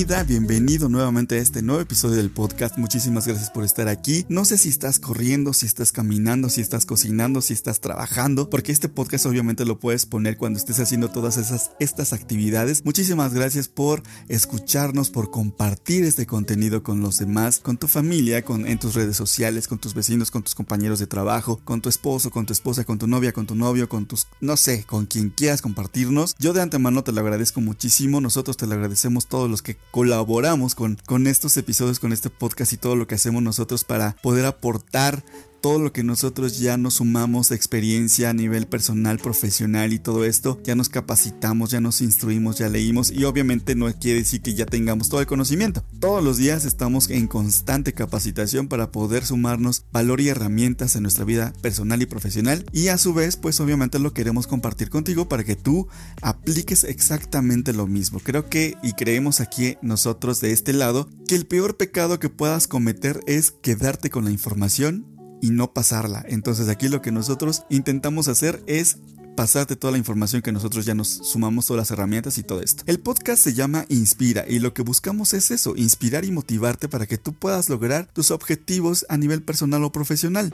Bienvenido nuevamente a este nuevo episodio del podcast. Muchísimas gracias por estar aquí. No sé si estás corriendo, si estás caminando, si estás cocinando, si estás trabajando, porque este podcast obviamente lo puedes poner cuando estés haciendo todas esas estas actividades. Muchísimas gracias por escucharnos, por compartir este contenido con los demás, con tu familia, con en tus redes sociales, con tus vecinos, con tus compañeros de trabajo, con tu esposo, con tu esposa, con tu novia, con tu novio, con tus no sé, con quien quieras compartirnos. Yo de antemano te lo agradezco muchísimo. Nosotros te lo agradecemos todos los que colaboramos con, con estos episodios, con este podcast y todo lo que hacemos nosotros para poder aportar todo lo que nosotros ya nos sumamos experiencia a nivel personal, profesional y todo esto, ya nos capacitamos, ya nos instruimos, ya leímos y obviamente no quiere decir que ya tengamos todo el conocimiento. Todos los días estamos en constante capacitación para poder sumarnos valor y herramientas en nuestra vida personal y profesional y a su vez pues obviamente lo queremos compartir contigo para que tú apliques exactamente lo mismo. Creo que y creemos aquí nosotros de este lado que el peor pecado que puedas cometer es quedarte con la información y no pasarla. Entonces aquí lo que nosotros intentamos hacer es pasarte toda la información que nosotros ya nos sumamos todas las herramientas y todo esto. El podcast se llama Inspira y lo que buscamos es eso, inspirar y motivarte para que tú puedas lograr tus objetivos a nivel personal o profesional.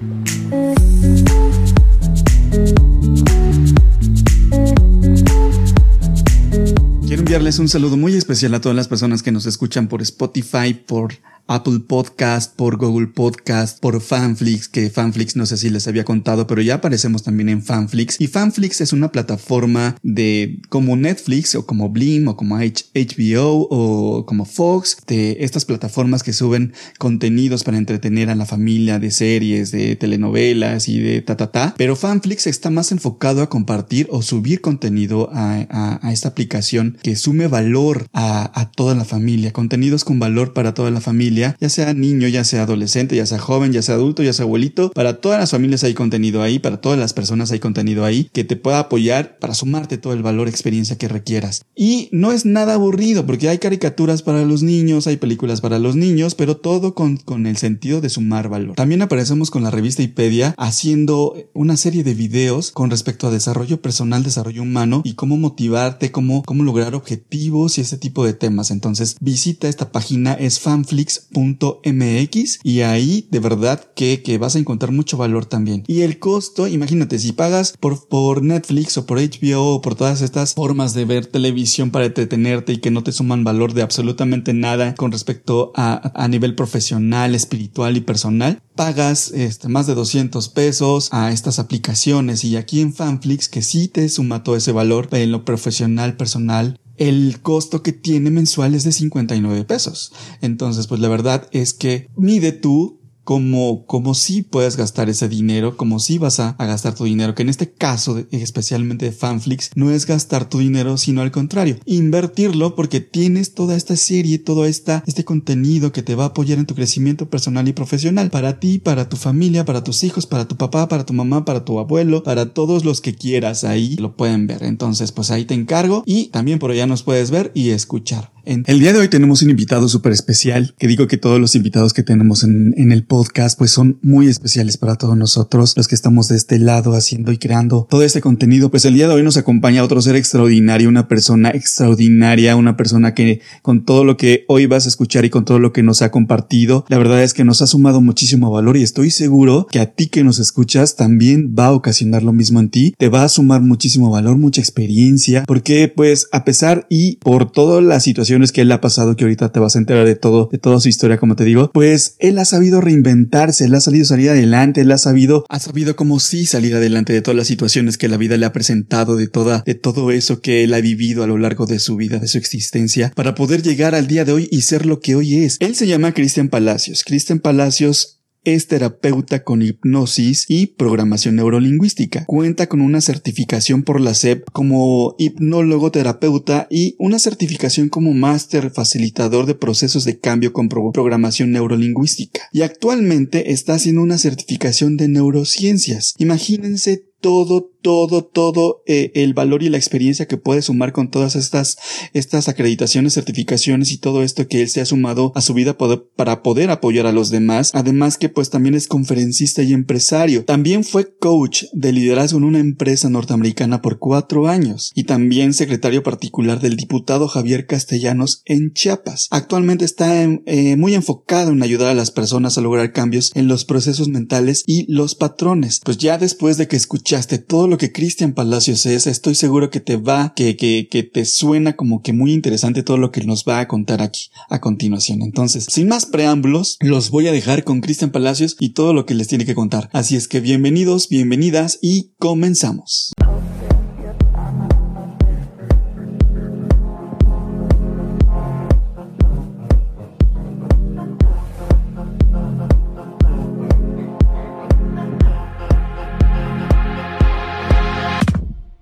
Enviarles un saludo muy especial a todas las personas que nos escuchan por Spotify, por Apple Podcast, por Google Podcast, por Fanflix, que Fanflix no sé si les había contado, pero ya aparecemos también en Fanflix. Y Fanflix es una plataforma de como Netflix o como Blim o como HBO o como Fox, de estas plataformas que suben contenidos para entretener a la familia de series, de telenovelas y de ta ta ta. Pero Fanflix está más enfocado a compartir o subir contenido a, a, esta aplicación que sume valor a, a toda la familia, contenidos con valor para toda la familia ya sea niño, ya sea adolescente, ya sea joven, ya sea adulto, ya sea abuelito, para todas las familias hay contenido ahí, para todas las personas hay contenido ahí que te pueda apoyar para sumarte todo el valor, experiencia que requieras. Y no es nada aburrido porque hay caricaturas para los niños, hay películas para los niños, pero todo con, con el sentido de sumar valor. También aparecemos con la revista Ipedia haciendo una serie de videos con respecto a desarrollo personal, desarrollo humano y cómo motivarte, cómo, cómo lograr objetivos y ese tipo de temas. Entonces visita esta página, es fanflix mx y ahí de verdad que, que, vas a encontrar mucho valor también. Y el costo, imagínate, si pagas por, por Netflix o por HBO o por todas estas formas de ver televisión para entretenerte y que no te suman valor de absolutamente nada con respecto a, a nivel profesional, espiritual y personal, pagas este, más de 200 pesos a estas aplicaciones y aquí en Fanflix que sí te suma todo ese valor en lo profesional, personal el costo que tiene mensual es de 59 pesos. Entonces, pues la verdad es que mide tú como, como si puedes gastar ese dinero, como si vas a, gastar tu dinero, que en este caso, especialmente de Fanflix, no es gastar tu dinero, sino al contrario, invertirlo porque tienes toda esta serie, todo esta, este contenido que te va a apoyar en tu crecimiento personal y profesional, para ti, para tu familia, para tus hijos, para tu papá, para tu mamá, para tu abuelo, para todos los que quieras ahí lo pueden ver. Entonces, pues ahí te encargo y también por allá nos puedes ver y escuchar. El día de hoy tenemos un invitado súper especial, que digo que todos los invitados que tenemos en, en, el podcast pues son muy especiales para todos nosotros, los que estamos de este lado haciendo y creando todo este contenido. Pues el día de hoy nos acompaña otro ser extraordinario, una persona extraordinaria, una persona que con todo lo que hoy vas a escuchar y con todo lo que nos ha compartido, la verdad es que nos ha sumado muchísimo valor y estoy seguro que a ti que nos escuchas también va a ocasionar lo mismo en ti, te va a sumar muchísimo valor, mucha experiencia, porque pues a pesar y por toda la situación que él ha pasado, que ahorita te vas a enterar de todo, de toda su historia, como te digo, pues él ha sabido reinventarse, él ha salido salir adelante, él ha sabido, ha sabido como sí salir adelante de todas las situaciones que la vida le ha presentado, de toda, de todo eso que él ha vivido a lo largo de su vida, de su existencia, para poder llegar al día de hoy y ser lo que hoy es. Él se llama Cristian Palacios. Cristian Palacios es terapeuta con hipnosis y programación neurolingüística. Cuenta con una certificación por la SEP como hipnólogo terapeuta y una certificación como máster facilitador de procesos de cambio con programación neurolingüística. Y actualmente está haciendo una certificación de neurociencias. Imagínense todo, todo, todo eh, el valor y la experiencia que puede sumar con todas estas, estas acreditaciones, certificaciones y todo esto que él se ha sumado a su vida para poder apoyar a los demás. Además que pues también es conferencista y empresario. También fue coach de liderazgo en una empresa norteamericana por cuatro años y también secretario particular del diputado Javier Castellanos en Chiapas. Actualmente está eh, muy enfocado en ayudar a las personas a lograr cambios en los procesos mentales y los patrones. Pues ya después de que escuchaste todo lo que Cristian Palacios es, estoy seguro que te va, que, que, que te suena como que muy interesante todo lo que nos va a contar aquí a continuación. Entonces, sin más preámbulos, los voy a dejar con Cristian Palacios y todo lo que les tiene que contar. Así es que bienvenidos, bienvenidas y comenzamos.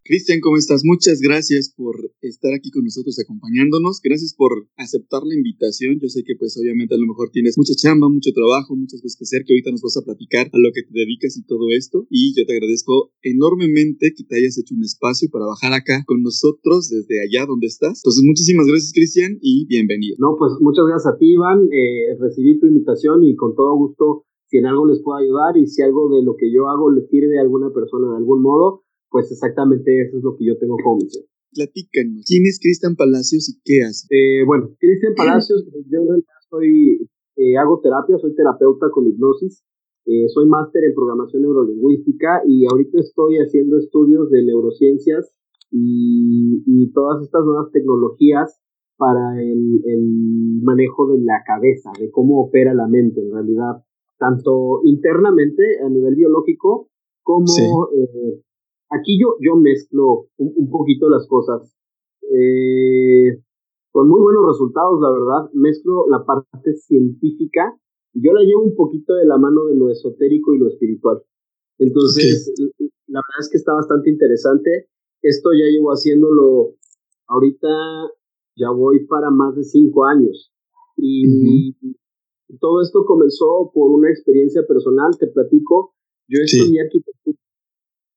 Cristian, ¿cómo estás? Muchas gracias por estar aquí con nosotros acompañándonos. Gracias por aceptar la invitación. Yo sé que pues obviamente a lo mejor tienes mucha chamba, mucho trabajo, muchas cosas que hacer, que ahorita nos vas a platicar a lo que te dedicas y todo esto. Y yo te agradezco enormemente que te hayas hecho un espacio para bajar acá con nosotros desde allá donde estás. Entonces, muchísimas gracias, Cristian, y bienvenido. No, pues muchas gracias a ti, Iván. Eh, recibí tu invitación y con todo gusto, si en algo les puedo ayudar y si algo de lo que yo hago le sirve a alguna persona de algún modo, pues exactamente eso es lo que yo tengo como misión. Platícanos, ¿quién es Cristian Palacios y qué hace? Eh, bueno, Cristian Palacios, yo en realidad soy, eh, hago terapia, soy terapeuta con hipnosis, eh, soy máster en programación neurolingüística y ahorita estoy haciendo estudios de neurociencias y, y todas estas nuevas tecnologías para el, el, manejo de la cabeza, de cómo opera la mente en realidad, tanto internamente a nivel biológico como eh, Aquí yo, yo mezclo un, poquito las cosas. Eh, con muy buenos resultados, la verdad. Mezclo la parte científica. Yo la llevo un poquito de la mano de lo esotérico y lo espiritual. Entonces, la verdad es que está bastante interesante. Esto ya llevo haciéndolo ahorita, ya voy para más de cinco años. Y todo esto comenzó por una experiencia personal, te platico. Yo estudié arquitectura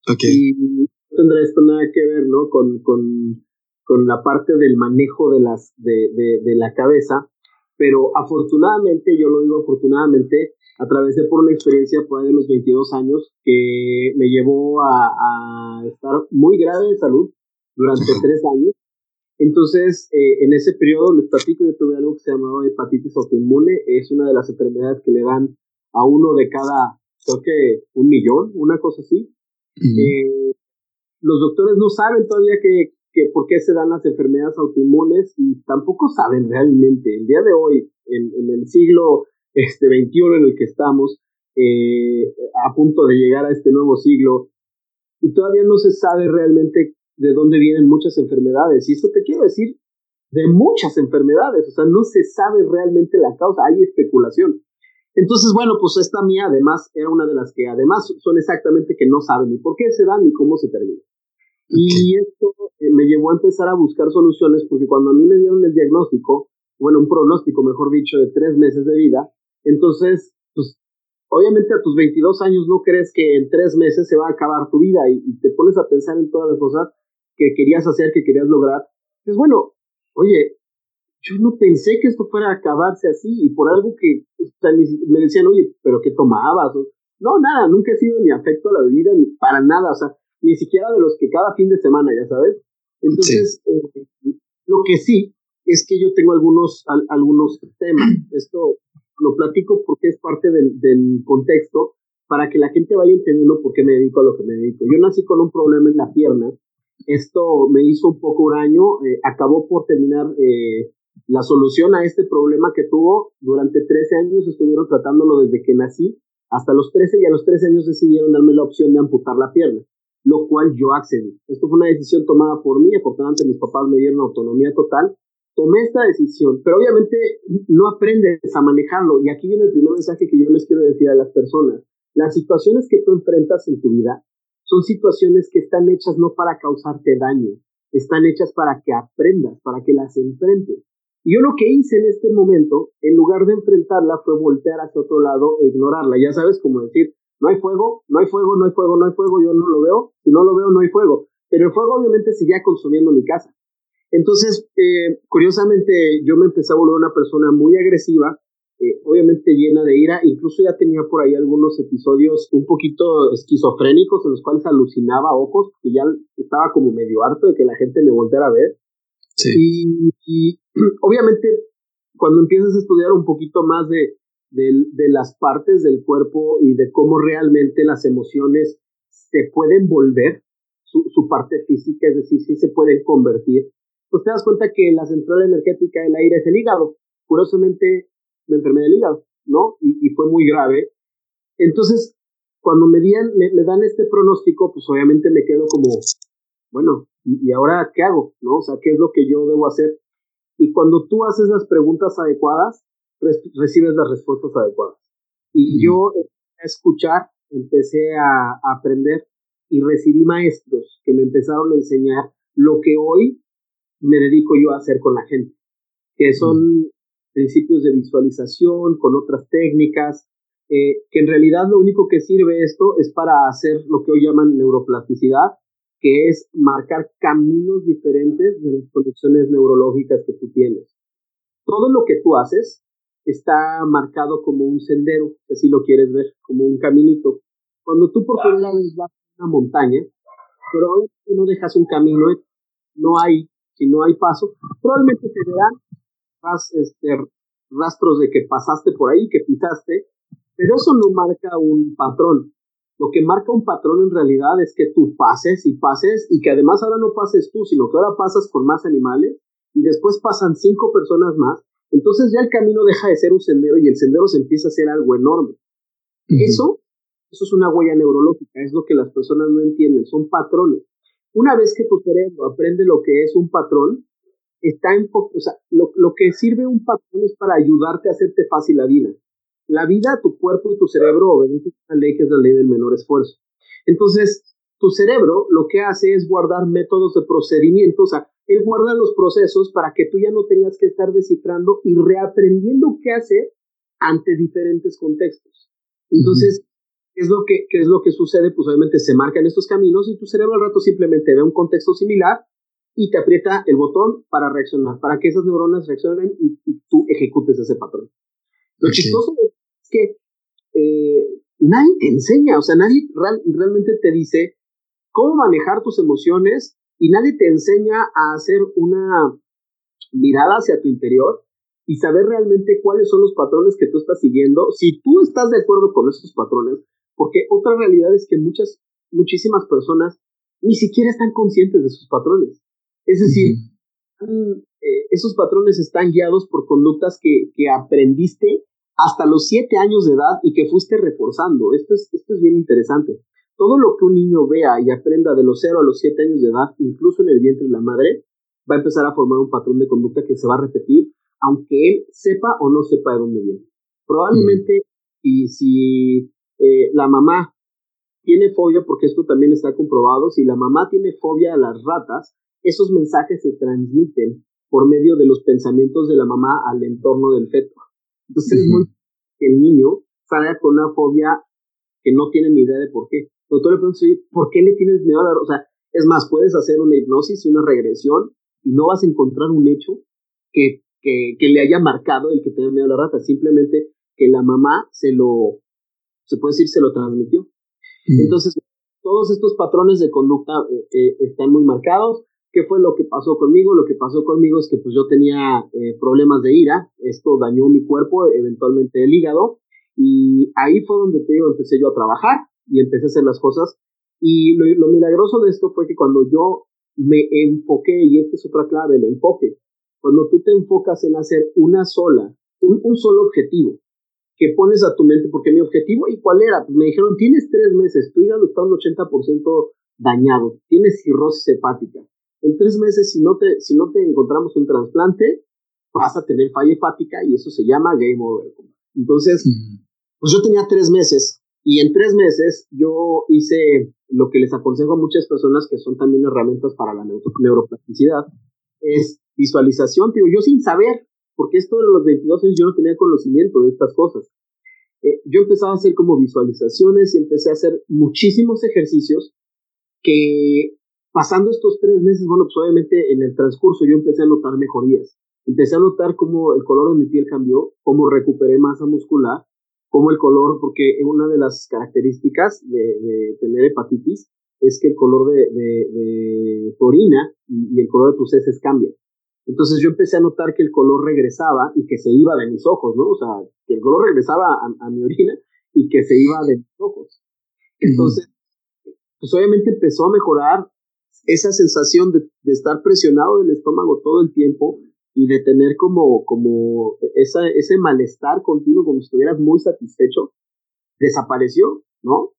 y no tendrá esto nada que ver, ¿no? Con, con, con la parte del manejo de, las, de, de, de, la cabeza, pero afortunadamente, yo lo digo afortunadamente, a través de por una experiencia por ahí de los 22 años que me llevó a, a estar muy grave de salud durante tres años. Entonces, eh, en ese periodo, les platico, yo tuve algo que se llamaba hepatitis autoinmune, es una de las enfermedades que le dan a uno de cada, creo que un millón, una cosa así. Eh, los doctores no saben todavía que, que, por qué se dan las enfermedades autoinmunes y tampoco saben realmente. El día de hoy, en, en el siglo este, 21 en el que estamos, eh, a punto de llegar a este nuevo siglo, y todavía no se sabe realmente de dónde vienen muchas enfermedades. Y esto te quiero decir de muchas enfermedades, o sea, no se sabe realmente la causa, hay especulación. Entonces, bueno, pues esta mía además era una de las que además son exactamente que no saben ni por qué se dan ni cómo se termina. Y esto eh, me llevó a empezar a buscar soluciones porque cuando a mí me dieron el diagnóstico, bueno, un pronóstico, mejor dicho, de tres meses de vida, entonces, pues, obviamente a tus 22 años no crees que en tres meses se va a acabar tu vida y, y te pones a pensar en todas las cosas que querías hacer, que querías lograr. Pues bueno, oye, yo no pensé que esto fuera a acabarse así y por algo que me decían, oye, pero ¿qué tomabas? No, nada, nunca he sido ni afecto a la bebida ni para nada, o sea, ni siquiera de los que cada fin de semana, ya sabes. Entonces, eh, lo que sí es que yo tengo algunos, algunos temas. Esto lo platico porque es parte del, del contexto para que la gente vaya entendiendo por qué me dedico a lo que me dedico. Yo nací con un problema en la pierna. Esto me hizo un poco daño. Eh, acabó por terminar eh, la solución a este problema que tuvo durante 13 años, estuvieron tratándolo desde que nací hasta los 13 y a los 13 años decidieron darme la opción de amputar la pierna, lo cual yo accedí. Esto fue una decisión tomada por mí, afortunadamente mis papás me dieron autonomía total. Tomé esta decisión, pero obviamente no aprendes a manejarlo. Y aquí viene el primer mensaje que yo les quiero decir a las personas. Las situaciones que tú enfrentas en tu vida son situaciones que están hechas no para causarte daño, están hechas para que aprendas, para que las enfrentes. Y yo lo que hice en este momento, en lugar de enfrentarla, fue voltear hacia otro lado e ignorarla. Ya sabes, como decir, no hay fuego, no hay fuego, no hay fuego, no hay fuego, yo no lo veo, si no lo veo, no hay fuego. Pero el fuego obviamente seguía consumiendo mi casa. Entonces, eh, curiosamente, yo me empecé a volver una persona muy agresiva, eh, obviamente llena de ira, incluso ya tenía por ahí algunos episodios un poquito esquizofrénicos en los cuales alucinaba ojos, que ya estaba como medio harto de que la gente me volviera a ver. Y, obviamente cuando empiezas a estudiar un poquito más de, de, las partes del cuerpo y de cómo realmente las emociones se pueden volver, su, su parte física, es decir, si se pueden convertir, pues te das cuenta que la central energética del aire es el hígado. Curiosamente, me enfermé del hígado, ¿no? Y, fue muy grave. Entonces, cuando me, me, dan este pronóstico, pues obviamente me quedo como, bueno, ¿y, ahora qué hago? ¿No? O sea, ¿qué es lo que yo debo hacer? Y cuando tú haces las preguntas adecuadas, recibes las respuestas adecuadas. Y yo empecé a escuchar, empecé a aprender y recibí maestros que me empezaron a enseñar lo que hoy me dedico yo a hacer con la gente, que son principios de visualización, con otras técnicas, eh, que en realidad lo único que sirve esto es para hacer lo que hoy llaman neuroplasticidad, que es marcar caminos diferentes de las conexiones neurológicas que tú tienes. Todo lo que tú haces está marcado como un sendero, así lo quieres ver, como un caminito. Cuando tú por primera vez vas a una montaña, probablemente no dejas un camino, no hay si no hay paso, probablemente te verán más este, rastros de que pasaste por ahí, que pisaste, pero eso no marca un patrón. Lo que marca un patrón en realidad es que tú pases y pases y que además ahora no pases tú, sino que ahora pasas con más animales y después pasan cinco personas más. Entonces ya el camino deja de ser un sendero y el sendero se empieza a ser algo enorme. Eso, eso es una huella neurológica, es lo que las personas no entienden, son patrones. Una vez que tu cerebro aprende lo que es un patrón, está en, o sea, lo, lo que sirve un patrón es para ayudarte a hacerte fácil la vida. La vida, tu cuerpo y tu cerebro obedecen a una ley que es la ley del menor esfuerzo. Entonces, tu cerebro lo que hace es guardar métodos de procedimiento, o sea, él guarda los procesos para que tú ya no tengas que estar descifrando y reaprendiendo qué hacer ante diferentes contextos. Entonces, ¿Qué es lo que, qué es lo que sucede? Pues obviamente se marcan estos caminos y tu cerebro al rato simplemente ve un contexto similar y te aprieta el botón para reaccionar, para que esas neuronas reaccionen y, tú ejecutes ese patrón. Lo chistoso que eh, nadie te enseña, o sea, nadie realmente te dice cómo manejar tus emociones y nadie te enseña a hacer una mirada hacia tu interior y saber realmente cuáles son los patrones que tú estás siguiendo. Si tú estás de acuerdo con esos patrones, porque otra realidad es que muchas, muchísimas personas ni siquiera están conscientes de sus patrones. Es decir, eh, esos patrones están guiados por conductas que, que, aprendiste hasta los siete años de edad y que fuiste reforzando. Esto es, esto es bien interesante. Todo lo que un niño vea y aprenda de los cero a los siete años de edad, incluso en el vientre de la madre, va a empezar a formar un patrón de conducta que se va a repetir, aunque él sepa o no sepa de dónde viene. Probablemente, y si eh, la mamá tiene fobia, porque esto también está comprobado, si la mamá tiene fobia a las ratas, esos mensajes se transmiten por medio de los pensamientos de la mamá al entorno del feto. Entonces es muy que el niño salga con una fobia que no tiene ni idea de por qué. Pero tú le preguntas, ¿por qué le tienes miedo a la O sea, es más, puedes hacer una hipnosis y una regresión y no vas a encontrar un hecho que, que, que le haya marcado el que tenga miedo a la rata. Simplemente que la mamá se lo, se puede decir, se lo transmitió. Mm. Entonces, todos estos patrones de conducta eh, eh, están muy marcados. ¿Qué fue lo que pasó conmigo? Lo que pasó conmigo es que pues yo tenía eh, problemas de ira, esto dañó mi cuerpo, eventualmente el hígado, y ahí fue donde te digo, empecé yo a trabajar y empecé a hacer las cosas. Y lo, lo milagroso de esto fue que cuando yo me enfoqué, y esta es otra clave, el enfoque, cuando tú te enfocas en hacer una sola, un, un solo objetivo, que pones a tu mente, porque mi objetivo, ¿y cuál era? Pues me dijeron, tienes tres meses, tu hígado está un 80% dañado, tienes cirrosis hepática. En tres meses, si no te, si no te encontramos un trasplante, vas a tener falla hepática y eso se llama game over. Entonces, pues yo tenía tres meses y en tres meses yo hice lo que les aconsejo a muchas personas que son también herramientas para la neuroplasticidad, es visualización, digo, yo sin saber, porque esto de los 22 años yo no tenía conocimiento de estas cosas. eh, yo empezaba a hacer como visualizaciones y empecé a hacer muchísimos ejercicios que pasando estos tres meses, bueno, pues obviamente en el transcurso yo empecé a notar mejorías. Empecé a notar cómo el color de mi piel cambió, cómo recuperé masa muscular, cómo el color, porque una de las características de, tener hepatitis es que el color de, de, tu orina y, el color de tus heces cambia. Entonces yo empecé a notar que el color regresaba y que se iba de mis ojos, ¿no? O sea, que el color regresaba a, mi orina y que se iba de mis ojos. Entonces, pues obviamente empezó a mejorar esa sensación de, de, estar presionado del estómago todo el tiempo y de tener como, como esa, ese malestar continuo, como si estuvieras muy satisfecho, desapareció, ¿no?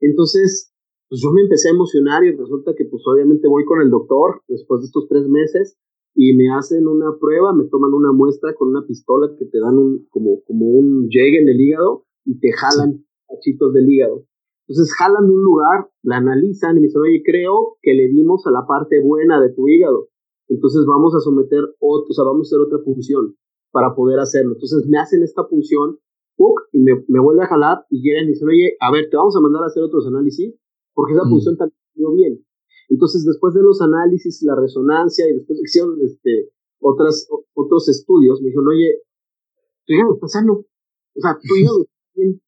Entonces, pues yo me empecé a emocionar y resulta que pues obviamente voy con el doctor después de estos tres meses y me hacen una prueba, me toman una muestra con una pistola que te dan un, como, como un llegue en el hígado y te jalan cachitos del hígado. Entonces jalan un lugar, la analizan y me dicen, oye, creo que le dimos a la parte buena de tu hígado. Entonces vamos a someter otro, o sea, vamos a hacer otra función para poder hacerlo. Entonces me hacen esta función, y me, me vuelve a jalar y llegan y dicen, oye, a ver, te vamos a mandar a hacer otros análisis porque esa función también bien. Entonces, después de los análisis, la resonancia y después hicieron este, otras, otros estudios, me dijeron, oye, tu hígado está sano. O sea, tu hígado está bien.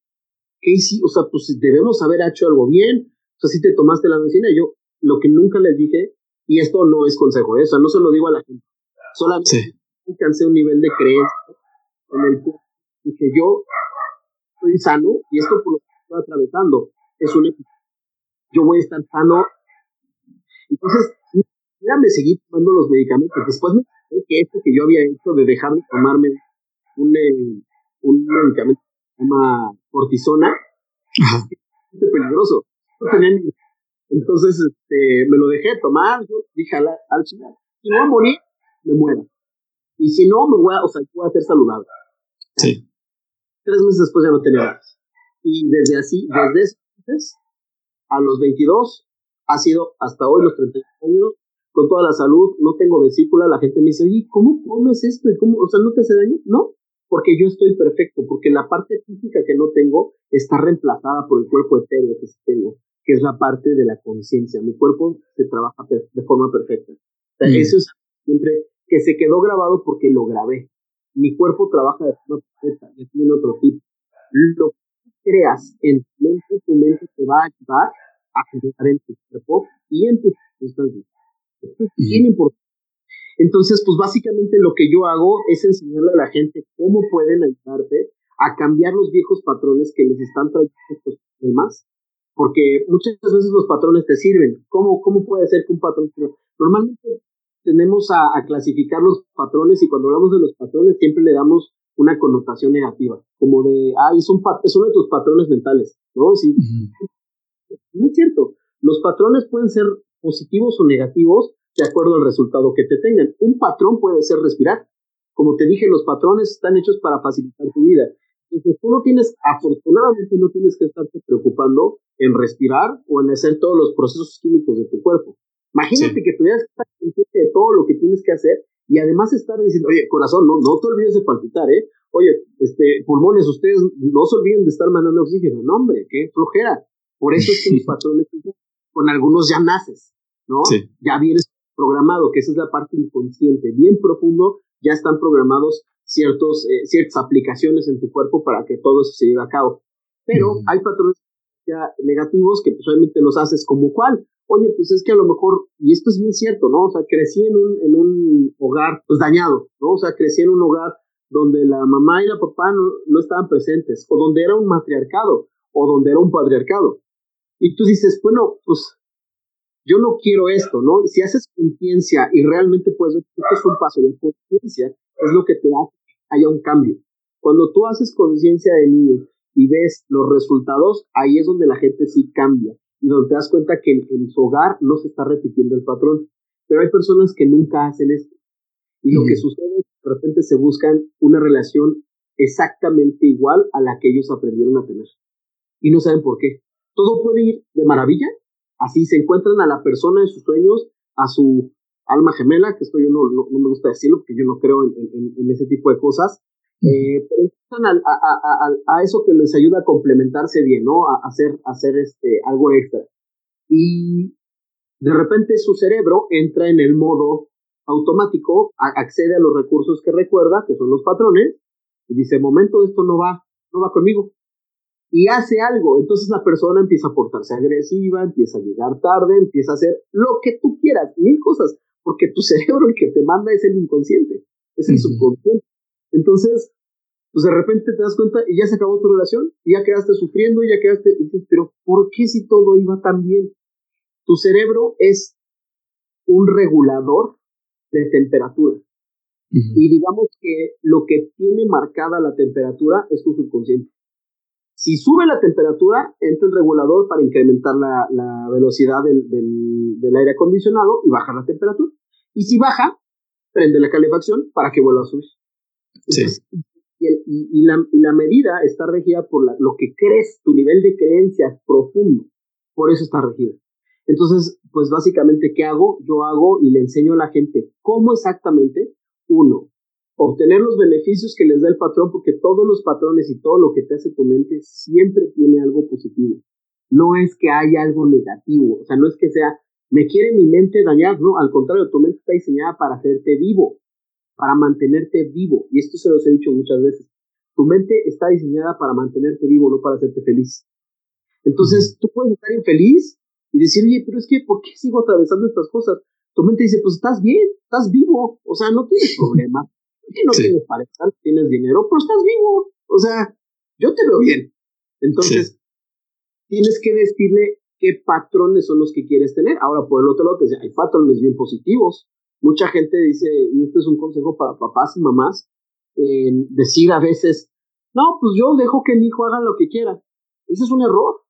¿Qué hiciste? O sea, pues debemos haber hecho algo bien. O sea, si te tomaste la medicina. Yo, lo que nunca les dije, y esto no es consejo, ¿eh? o sea, no se lo digo a la gente. Solamente alcancé un nivel de creencia en el que yo estoy sano y esto por lo que estoy atravesando es un yo voy a estar sano entonces, ya me seguí tomando los medicamentos. Después me que esto que yo había hecho de dejar de tomarme un, eh, un medicamento llama cortisona, es peligroso. Entonces, este, me lo dejé tomar, yo dije al, al si no voy a morir, me muero. Y si no, me voy a, o sea, voy a ser saludable. Sí. Tres meses después ya no tenía nada. Y desde así, desde ese a los 22, ha sido hasta hoy los 30 años con toda la salud, no tengo vesícula, la gente me dice, oye, ¿cómo comes esto? ¿Y cómo, o sea, ¿no te hace daño? No, porque yo estoy perfecto, porque la parte física que no tengo está reemplazada por el cuerpo etéreo que sí tengo, que es la parte de la conciencia. Mi cuerpo se trabaja de forma perfecta. Mm. Eso es siempre que se quedó grabado porque lo grabé. Mi cuerpo trabaja de forma perfecta, ya tiene otro tipo. Lo que creas en tu mente, tu mente te va a ayudar a generar en tu cuerpo y en tus circunstancias. Esto es bien importante. Entonces, pues básicamente lo que yo hago es enseñarle a la gente cómo pueden ayudarte a cambiar los viejos patrones que les están trayendo estos problemas, porque muchas veces los patrones te sirven. ¿Cómo, cómo puede ser que un patrón Normalmente tenemos a, a, clasificar los patrones y cuando hablamos de los patrones siempre le damos una connotación negativa, como de, ah, es, un es uno de tus patrones mentales, ¿no? Sí, no es cierto. Los patrones pueden ser positivos o negativos de acuerdo al resultado que te tengan. Un patrón puede ser respirar. Como te dije, los patrones están hechos para facilitar tu vida. Entonces tú no tienes, afortunadamente no tienes que estarte preocupando en respirar o en hacer todos los procesos químicos de tu cuerpo. Imagínate que tuvieras que estar consciente de todo lo que tienes que hacer y además estar diciendo, oye, corazón, no, no te olvides de palpitar, ¿eh? Oye, este, pulmones, ustedes no se olviden de estar mandando oxígeno. No, hombre, qué flojera. Por eso es que los patrones, con algunos ya naces, ¿no? Ya vienes programado, que esa es la parte inconsciente, bien profundo, ya están programados ciertos, eh, ciertas aplicaciones en tu cuerpo para que todo eso se lleve a cabo. Pero hay patrones ya negativos que pues obviamente los haces como cual. Oye, pues es que a lo mejor, y esto es bien cierto, ¿no? O sea, crecí en un, en un hogar pues dañado, ¿no? O sea, crecí en un hogar donde la mamá y la papá no, no estaban presentes, o donde era un matriarcado, o donde era un patriarcado. Y tú dices, bueno, pues yo no quiero esto, ¿no? Y si haces conciencia y realmente puedes, esto es un paso de conciencia, es lo que te hace que haya un cambio. Cuando tú haces conciencia de niño y ves los resultados, ahí es donde la gente sí cambia y donde te das cuenta que en, su hogar no se está repitiendo el patrón. Pero hay personas que nunca hacen esto. Y lo que sucede es que de repente se buscan una relación exactamente igual a la que ellos aprendieron a tener. Y no saben por qué todo puede ir de maravilla. Así se encuentran a la persona en sus sueños, a su alma gemela, que esto yo no, no, me gusta decirlo porque yo no creo en, en, ese tipo de cosas, Eh, pero empiezan a, eso que les ayuda a complementarse bien, ¿no? A hacer, hacer este, algo extra. Y de repente su cerebro entra en el modo automático, accede a los recursos que recuerda, que son los patrones, y dice, momento, esto no va, no va conmigo. Y hace algo, entonces la persona empieza a portarse agresiva, empieza a llegar tarde, empieza a hacer lo que tú quieras, mil cosas, porque tu cerebro el que te manda es el inconsciente, es el subconsciente. Entonces, pues de repente te das cuenta y ya se acabó tu relación, y ya quedaste sufriendo, y ya quedaste, y dices, pero ¿por qué si todo iba tan bien? Tu cerebro es un regulador de temperatura. Y digamos que lo que tiene marcada la temperatura es tu subconsciente. Si sube la temperatura, entra el regulador para incrementar la, velocidad del, del, aire acondicionado y bajar la temperatura. Y si baja, prende la calefacción para que vuelva a subir. y, la, y, la, medida está regida por lo que crees, tu nivel de creencias profundo. Por eso está regida. Entonces, pues básicamente, ¿qué hago? Yo hago y le enseño a la gente cómo exactamente, uno, obtener los beneficios que les da el patrón, porque todos los patrones y todo lo que te hace tu mente siempre tiene algo positivo. No es que haya algo negativo, o sea, no es que sea, me quiere mi mente dañar, no, al contrario, tu mente está diseñada para hacerte vivo, para mantenerte vivo, y esto se los he dicho muchas veces. Tu mente está diseñada para mantenerte vivo, no para hacerte feliz. Entonces, tú puedes estar infeliz y decir, oye, pero es que, ¿por qué sigo atravesando estas cosas? Tu mente dice, pues estás bien, estás vivo, o sea, no tienes problemas no tienes pareja, tienes dinero, pero estás vivo. O sea, yo te veo bien. Entonces, tienes que decirle qué patrones son los que quieres tener. Ahora, por el otro lado, te dice, hay patrones bien positivos. Mucha gente dice, y este es un consejo para papás y mamás, decir a veces, no, pues yo dejo que mi hijo haga lo que quiera. Ese es un error.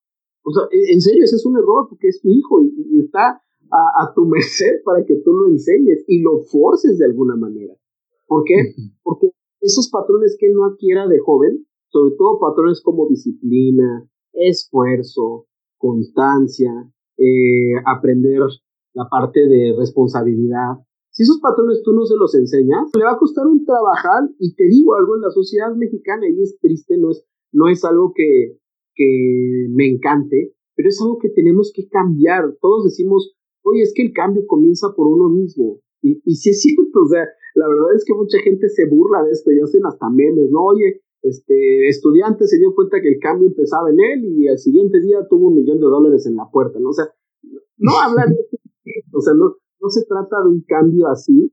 O sea, en serio, ese es un error porque es tu hijo y, está a, a, tu merced para que tú lo enseñes y lo forces de alguna manera. ¿Por qué? Porque esos patrones que él no adquiera de joven, sobre todo patrones como disciplina, esfuerzo, constancia, eh, aprender la parte de responsabilidad. Si esos patrones tú no se los enseñas, le va a costar un trabajar y te digo algo en la sociedad mexicana y es triste, no es, no es algo que, que me encante, pero es algo que tenemos que cambiar. Todos decimos, oye, es que el cambio comienza por uno mismo. Y, y sí es cierto, o sea, la verdad es que mucha gente se burla de esto y hacen hasta memes, ¿no? Oye, este estudiante se dio cuenta que el cambio empezaba en él y al siguiente día tuvo un millón de dólares en la puerta, ¿no? O sea, no habla de o sea, no, no se trata de un cambio así,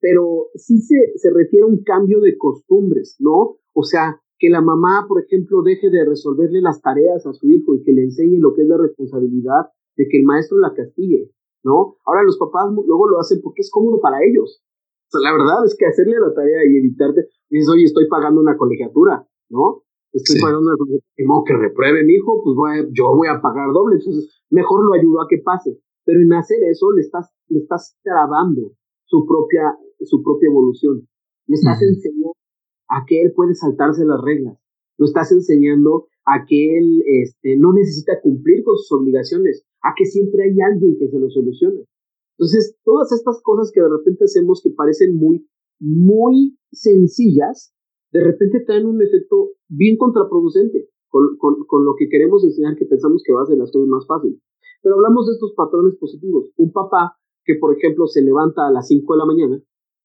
pero sí se, se refiere a un cambio de costumbres, ¿no? O sea, que la mamá, por ejemplo, deje de resolverle las tareas a su hijo y que le enseñe lo que es la responsabilidad de que el maestro la castigue, ¿no? Ahora los papás luego lo hacen porque es cómodo para ellos, sea, la verdad es que hacerle la tarea y evitarte, dices, oye, estoy pagando una colegiatura, ¿no? Estoy pagando una colegiatura. No, que repruebe mi hijo, pues voy yo voy a pagar doble. Entonces, mejor lo ayudo a que pase. Pero en hacer eso le estás, le estás trabando su propia, su propia evolución. Le estás enseñando a que él puede saltarse las reglas. Lo estás enseñando a que él este, no necesita cumplir con sus obligaciones, a que siempre hay alguien que se lo solucione. Entonces, todas estas cosas que de repente hacemos que parecen muy, muy sencillas, de repente traen un efecto bien contraproducente con, con, lo que queremos enseñar, que pensamos que va a ser las cosas más fáciles. Pero hablamos de estos patrones positivos. Un papá que, por ejemplo, se levanta a las 5 de la mañana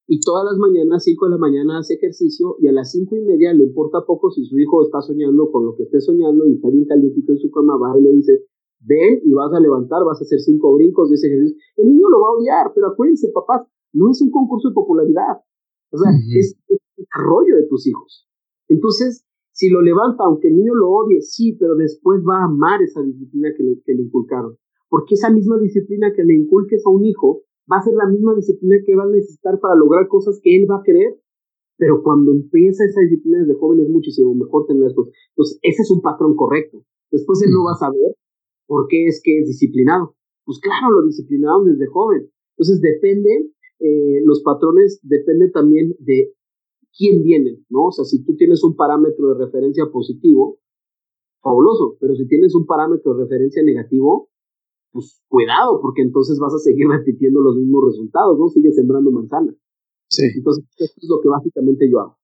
y todas las mañanas, 5 de la mañana, hace ejercicio y a las cinco y media le importa poco si su hijo está soñando con lo que esté soñando y está bien calientito en su cama, va y le dice, ven y vas a levantar, vas a hacer cinco brincos de ese ejercicio. El niño lo va a odiar, pero acuérdense, papás, no es un concurso de popularidad. O sea, es, el desarrollo de tus hijos. Entonces, si lo levanta, aunque el niño lo odie, sí, pero después va a amar esa disciplina que le, que le inculcaron. Porque esa misma disciplina que le inculques a un hijo va a ser la misma disciplina que va a necesitar para lograr cosas que él va a querer. Pero cuando empieza esa disciplina desde joven es muchísimo mejor tener después. Entonces, ese es un patrón correcto. Después él no va a saber ¿Por qué es que es disciplinado? Pues claro, lo disciplinaron desde joven. Entonces depende, eh, los patrones dependen también de quién vienen, ¿no? O sea, si tú tienes un parámetro de referencia positivo, fabuloso, pero si tienes un parámetro de referencia negativo, pues cuidado, porque entonces vas a seguir repitiendo los mismos resultados, ¿no? Sigues sembrando manzanas. Sí. Entonces, esto es lo que básicamente yo hago.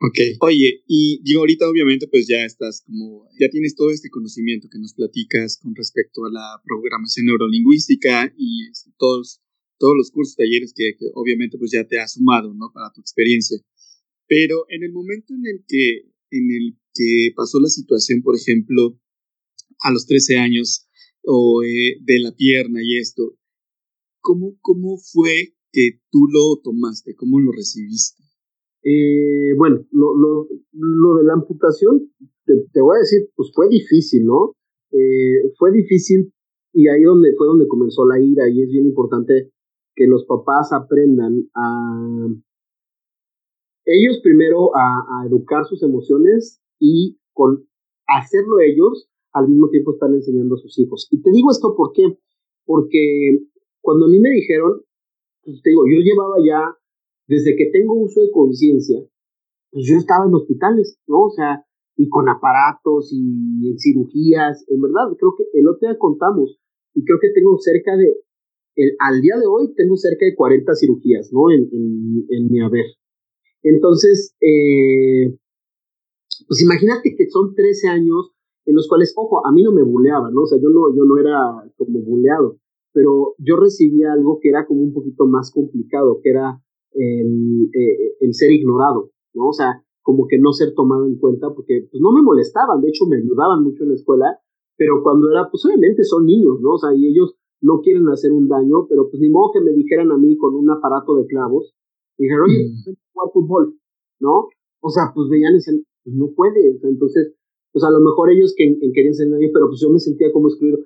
Ok. Oye, y digo, ahorita obviamente pues ya estás como, ya tienes todo este conocimiento que nos platicas con respecto a la programación neurolingüística y este, todos, todos los cursos, talleres que, obviamente pues ya te has sumado, ¿no? Para tu experiencia. Pero en el momento en el que, en el que pasó la situación, por ejemplo, a los 13 años o eh, de la pierna y esto, ¿cómo, ¿cómo fue que tú lo tomaste? ¿Cómo lo recibiste? Eh, bueno, lo, lo, lo, de la amputación, te, voy a decir, pues fue difícil, ¿no? Eh, fue difícil y ahí donde fue donde comenzó la ira y es bien importante que los papás aprendan a ellos primero a, educar sus emociones y con hacerlo ellos al mismo tiempo están enseñando a sus hijos. Y te digo esto porque cuando a mí me dijeron, pues te digo, yo llevaba ya desde que tengo uso de conciencia, pues yo estaba en hospitales, ¿no? O sea, y con aparatos y en cirugías, en verdad, creo que el otro día contamos, y creo que tengo cerca de, el, al día de hoy tengo cerca de 40 cirugías, ¿no? En, en, mi haber. Entonces, eh, pues imagínate que son 13 años en los cuales, ojo, a mí no me buleaban, ¿no? O sea, yo no, yo no era como buleado, pero yo recibía algo que era como un poquito más complicado, que era el, eh, el ser ignorado, ¿no? O sea, como que no ser tomado en cuenta, porque pues no me molestaban, de hecho me ayudaban mucho en la escuela, pero cuando era, pues obviamente son niños, ¿no? O sea, y ellos no quieren hacer un daño, pero pues ni modo que me dijeran a mí con un aparato de clavos, dijeron, oye, mm. jugar fútbol, ¿no? O sea, pues veían y decían, pues no puedes, entonces, pues a lo mejor ellos que, querían ser nadie, pero pues yo me sentía como excluido.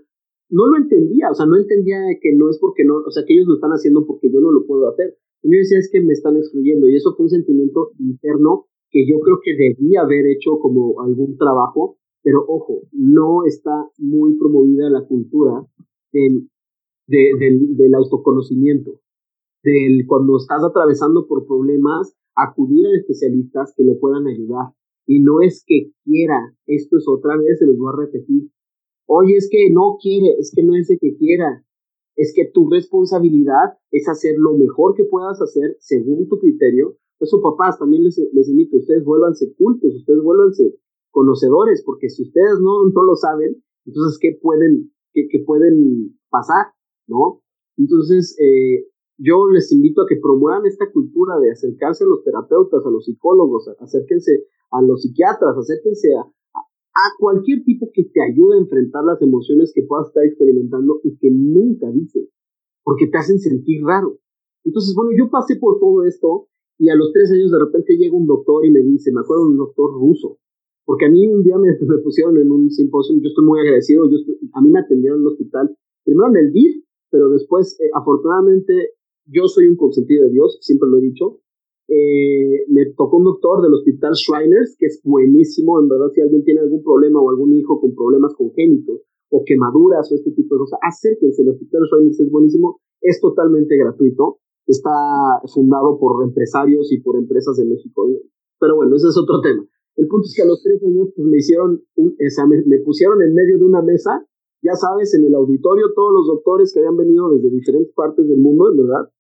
No lo entendía, o sea, no entendía que no es porque no, o sea, que ellos lo están haciendo porque yo no lo puedo hacer. Y yo decía, es que me están excluyendo. Y eso fue un sentimiento interno que yo creo que debía haber hecho como algún trabajo, pero ojo, no está muy promovida la cultura del, del, del autoconocimiento, del cuando estás atravesando por problemas, acudir a especialistas que lo puedan ayudar. Y no es que quiera, esto es otra vez, se los voy a repetir. Oye, es que no quiere, es que no es de que quiera, es que tu responsabilidad es hacer lo mejor que puedas hacer según tu criterio. Eso, papás, también les, les invito, ustedes vuélvanse cultos, ustedes vuélvanse conocedores, porque si ustedes no, no lo saben, entonces, ¿qué pueden, qué, qué pueden pasar? ¿No? Entonces, eh, yo les invito a que promuevan esta cultura de acercarse a los terapeutas, a los psicólogos, acérquense a los psiquiatras, acérquense a, a cualquier tipo que te ayude a enfrentar las emociones que puedas estar experimentando y que nunca dices, porque te hacen sentir raro. Entonces, bueno, yo pasé por todo esto y a los tres años de repente llega un doctor y me dice, me acuerdo de un doctor ruso, porque a mí un día me, pusieron en un simposio, yo estoy muy agradecido, yo a mí me atendieron en el hospital, primero en el DIF, pero después, eh, afortunadamente, yo soy un consentido de Dios, siempre lo he dicho, eh, me tocó un doctor del hospital Shriners, que es buenísimo, en verdad, si alguien tiene algún problema o algún hijo con problemas congénitos o quemaduras o este tipo de cosas, acérquense, el hospital Shriners es buenísimo, es totalmente gratuito, está fundado por empresarios y por empresas de México, pero bueno, ese es otro tema. El punto es que a los tres años pues, me hicieron, un, me, me pusieron en medio de una mesa, ya sabes, en el auditorio todos los doctores que habían venido desde diferentes partes del mundo, en verdad,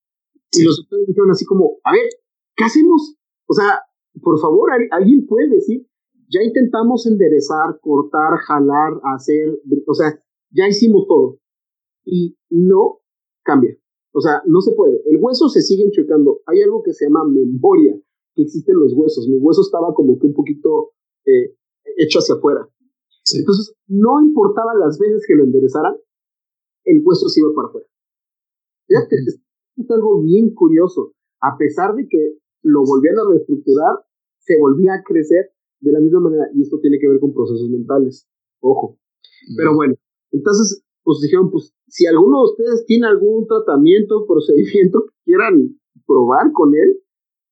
y los doctores dijeron así como, a ver, ¿qué hacemos? O sea, por favor, alguien puede decir, ya intentamos enderezar, cortar, jalar, hacer, o sea, ya hicimos todo. Y no cambia. O sea, no se puede. El hueso se sigue chocando. Hay algo que se llama memoria que existe en los huesos. Mi hueso estaba como que un poquito eh, hecho hacia afuera. Entonces, no importaba las veces que lo enderezaran, el hueso se iba para afuera. Fíjate, es algo bien curioso. A pesar de que lo volvían a reestructurar, se volvía a crecer de la misma manera. Y esto tiene que ver con procesos mentales. Ojo. Pero bueno, entonces, pues dijeron, pues si alguno de ustedes tiene algún tratamiento, procedimiento que quieran probar con él,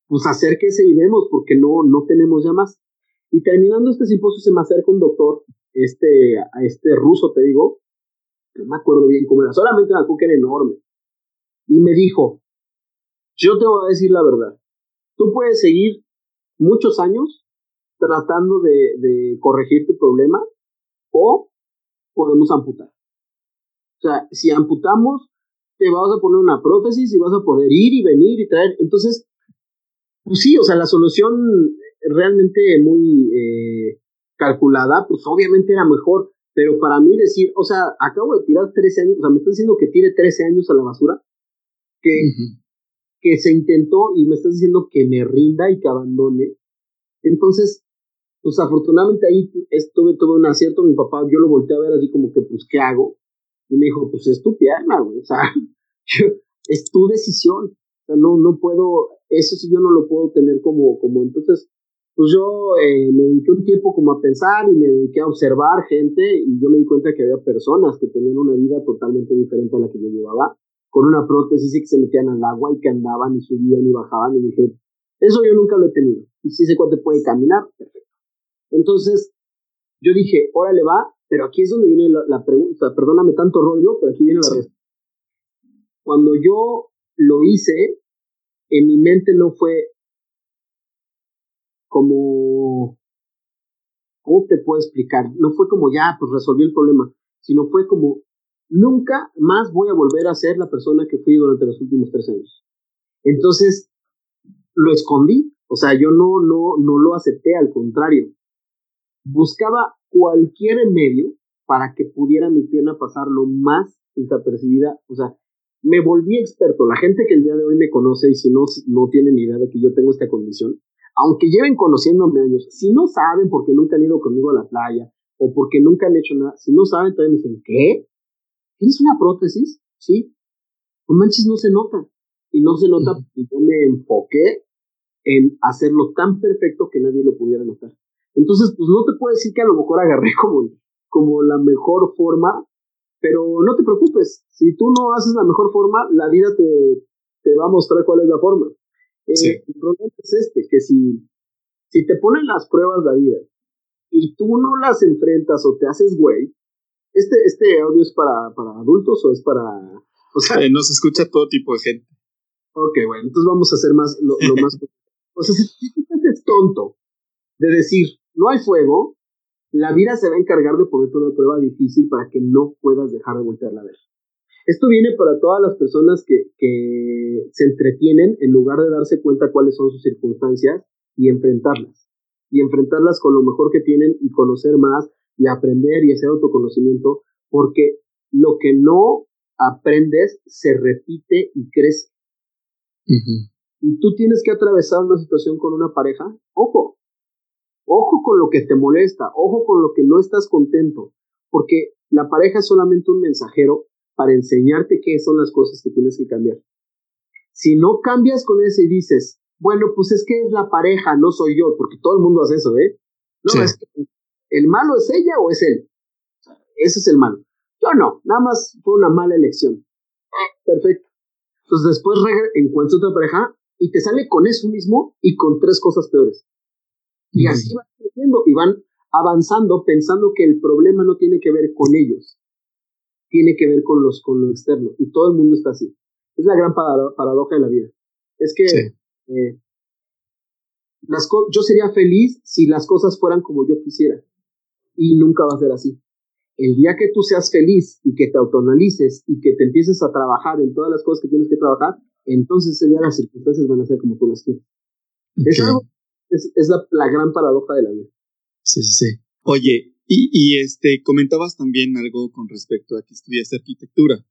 pues acérquese y vemos, porque no, no tenemos ya más. Y terminando este simposio se me acerca un doctor, este, a este ruso, te digo, no me acuerdo bien cómo era, solamente me acuerdo que era enorme. Y me dijo, yo te voy a decir la verdad, Tú puedes seguir muchos años tratando de, corregir tu problema o podemos amputar. O sea, si amputamos, te vas a poner una prótesis y vas a poder ir y venir y traer. Entonces, pues sí, o sea, la solución realmente muy eh, calculada, pues obviamente era mejor. Pero para mí decir, o sea, acabo de tirar 13 años, o sea, me estás diciendo que tire 13 años a la basura, que, que se intentó y me estás diciendo que me rinda y que abandone. Entonces, pues afortunadamente ahí estuve, tuve un acierto, mi papá, yo lo volteé a ver así como que, pues, ¿qué hago? Y me dijo, pues es tu pierna, güey, o sea, es tu decisión, o sea, no, no puedo, eso sí yo no lo puedo tener como, como, entonces, pues yo eh, me dediqué un tiempo como a pensar y me dediqué a observar gente y yo me di cuenta que había personas que tenían una vida totalmente diferente a la que yo llevaba, con una prótesis y que se metían al agua y que andaban y subían y bajaban y dije, eso yo nunca lo he tenido. Y si ese cuate puede caminar, perfecto. Entonces, yo dije, órale va, pero aquí es donde viene la, pregunta, perdóname tanto rollo, pero aquí viene la respuesta. Cuando yo lo hice, en mi mente no fue como, ¿cómo te puedo explicar? No fue como ya, pues resolví el problema, sino fue como, nunca más voy a volver a ser la persona que fui durante los últimos tres años. Entonces, lo escondí, o sea, yo no, no, no lo acepté, al contrario, buscaba cualquier medio para que pudiera mi pierna pasar lo más desapercibida, o sea, me volví experto. La gente que el día de hoy me conoce y si no, no tienen idea de que yo tengo esta condición, aunque lleven conociéndome años, si no saben porque nunca han ido conmigo a la playa o porque nunca han hecho nada, si no saben, todavía me dicen, ¿qué? ¿Tienes una prótesis? Sí. No manches, no se nota. Y no se nota porque yo me enfoqué en hacerlo tan perfecto que nadie lo pudiera notar. Entonces, pues no te puedo decir que a lo mejor agarré como, como la mejor forma, pero no te preocupes, si tú no haces la mejor forma, la vida te, te va a mostrar cuál es la forma. Eh, el problema es este, que si, si te ponen las pruebas la vida y tú no las enfrentas o te haces güey, este, este audio es para, para adultos o es para... O sea, eh, nos escucha todo tipo de gente. Ok, bueno, entonces vamos a hacer más, lo, más... o sea, si tú te haces tonto de decir, no hay fuego, la vida se va a encargar de ponerte una prueba difícil para que no puedas dejar de voltearla a ver. Esto viene para todas las personas que, que se entretienen en lugar de darse cuenta cuáles son sus circunstancias y enfrentarlas. Y enfrentarlas con lo mejor que tienen y conocer más y aprender y hacer autoconocimiento, porque lo que no aprendes se repite y crece. Y tú tienes que atravesar una situación con una pareja, ojo, Ojo con lo que te molesta, ojo con lo que no estás contento, porque la pareja es solamente un mensajero para enseñarte qué son las cosas que tienes que cambiar. Si no cambias con ese y dices, bueno, pues es que es la pareja, no soy yo, porque todo el mundo hace eso, ¿eh? No, es que el malo es ella o es él. Ese es el malo. Yo no, nada más fue una mala elección. Perfecto. Entonces después encuentras otra pareja y te sale con eso mismo y con tres cosas peores. Y así van creciendo y van avanzando pensando que el problema no tiene que ver con ellos, tiene que ver con, los, con lo externo. Y todo el mundo está así. Es la gran paradoja de la vida. Es que eh, las yo sería feliz si las cosas fueran como yo quisiera. Y nunca va a ser así. El día que tú seas feliz y que te autonalices y que te empieces a trabajar en todas las cosas que tienes que trabajar, entonces ese día las circunstancias van a ser como tú las quieres. Es algo es, es la, la, gran paradoja de la vida. Sí, sí, sí. Oye, y, y, este, comentabas también algo con respecto a que estudiaste arquitectura,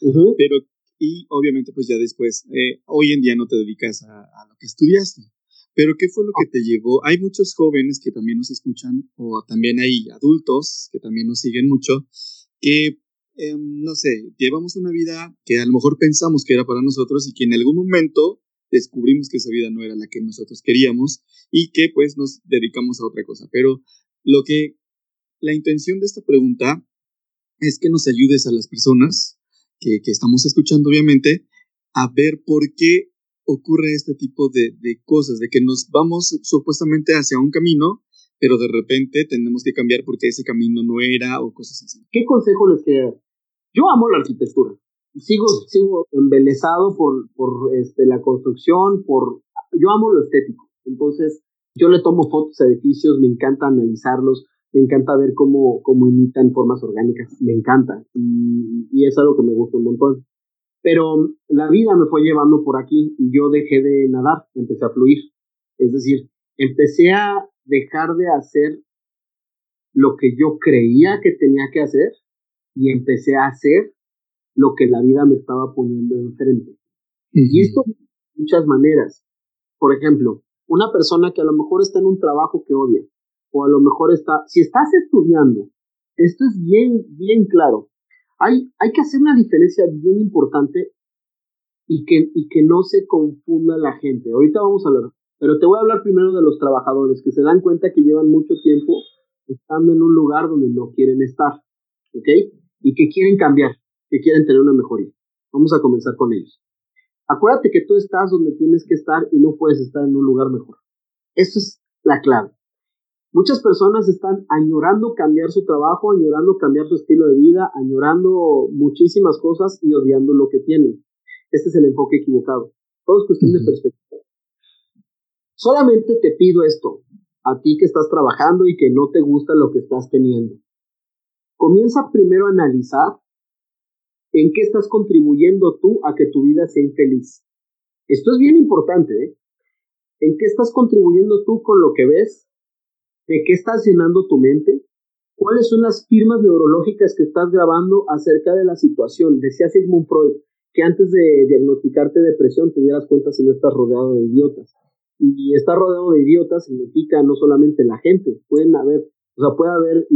pero, y obviamente pues ya después, eh, hoy en día no te dedicas a, a, lo que estudiaste, pero ¿qué fue lo que te llevó? Hay muchos jóvenes que también nos escuchan, o también hay adultos que también nos siguen mucho, que, eh, no sé, llevamos una vida que a lo mejor pensamos que era para nosotros y que en algún momento descubrimos que esa vida no era la que nosotros queríamos y que pues nos dedicamos a otra cosa. Pero lo que la intención de esta pregunta es que nos ayudes a las personas que, que estamos escuchando, obviamente, a ver por qué ocurre este tipo de, de, cosas, de que nos vamos supuestamente hacia un camino, pero de repente tenemos que cambiar porque ese camino no era o cosas así. ¿Qué consejo les queda? Yo amo la arquitectura sigo, sigo embelesado por, por este, la construcción, por, yo amo lo estético. Entonces, yo le tomo fotos a edificios, me encanta analizarlos, me encanta ver cómo, cómo imitan formas orgánicas, me encanta. Y, y es algo que me gusta un montón. Pero la vida me fue llevando por aquí y yo dejé de nadar, empecé a fluir. Es decir, empecé a dejar de hacer lo que yo creía que tenía que hacer y empecé a hacer lo que la vida me estaba poniendo enfrente. Y esto de muchas maneras. Por ejemplo, una persona que a lo mejor está en un trabajo que odia, o a lo mejor está, si estás estudiando, esto es bien, bien claro. Hay, que hacer una diferencia bien importante y que, y que no se confunda la gente. Ahorita vamos a hablar, pero te voy a hablar primero de los trabajadores que se dan cuenta que llevan mucho tiempo estando en un lugar donde no quieren estar, ¿ok? Y que quieren cambiar, que quieren tener una mejoría. Vamos a comenzar con ellos. Acuérdate que tú estás donde tienes que estar y no puedes estar en un lugar mejor. Eso es la clave. Muchas personas están añorando cambiar su trabajo, añorando cambiar su estilo de vida, añorando muchísimas cosas y odiando lo que tienen. Este es el enfoque equivocado. Todo es cuestión de perspectiva. Solamente te pido esto, a ti que estás trabajando y que no te gusta lo que estás teniendo. Comienza primero a analizar en qué estás contribuyendo tú a que tu vida sea infeliz. Esto es bien importante, ¿eh? ¿En qué estás contribuyendo tú con lo que ves? ¿De qué estás llenando tu mente? ¿Cuáles son las firmas neurológicas que estás grabando acerca de la situación? Decía Sigmund Freud que antes de diagnosticarte depresión te dieras cuenta si no estás rodeado de idiotas. Y estar rodeado de idiotas significa no solamente la gente, pueden haber, o sea, puede haber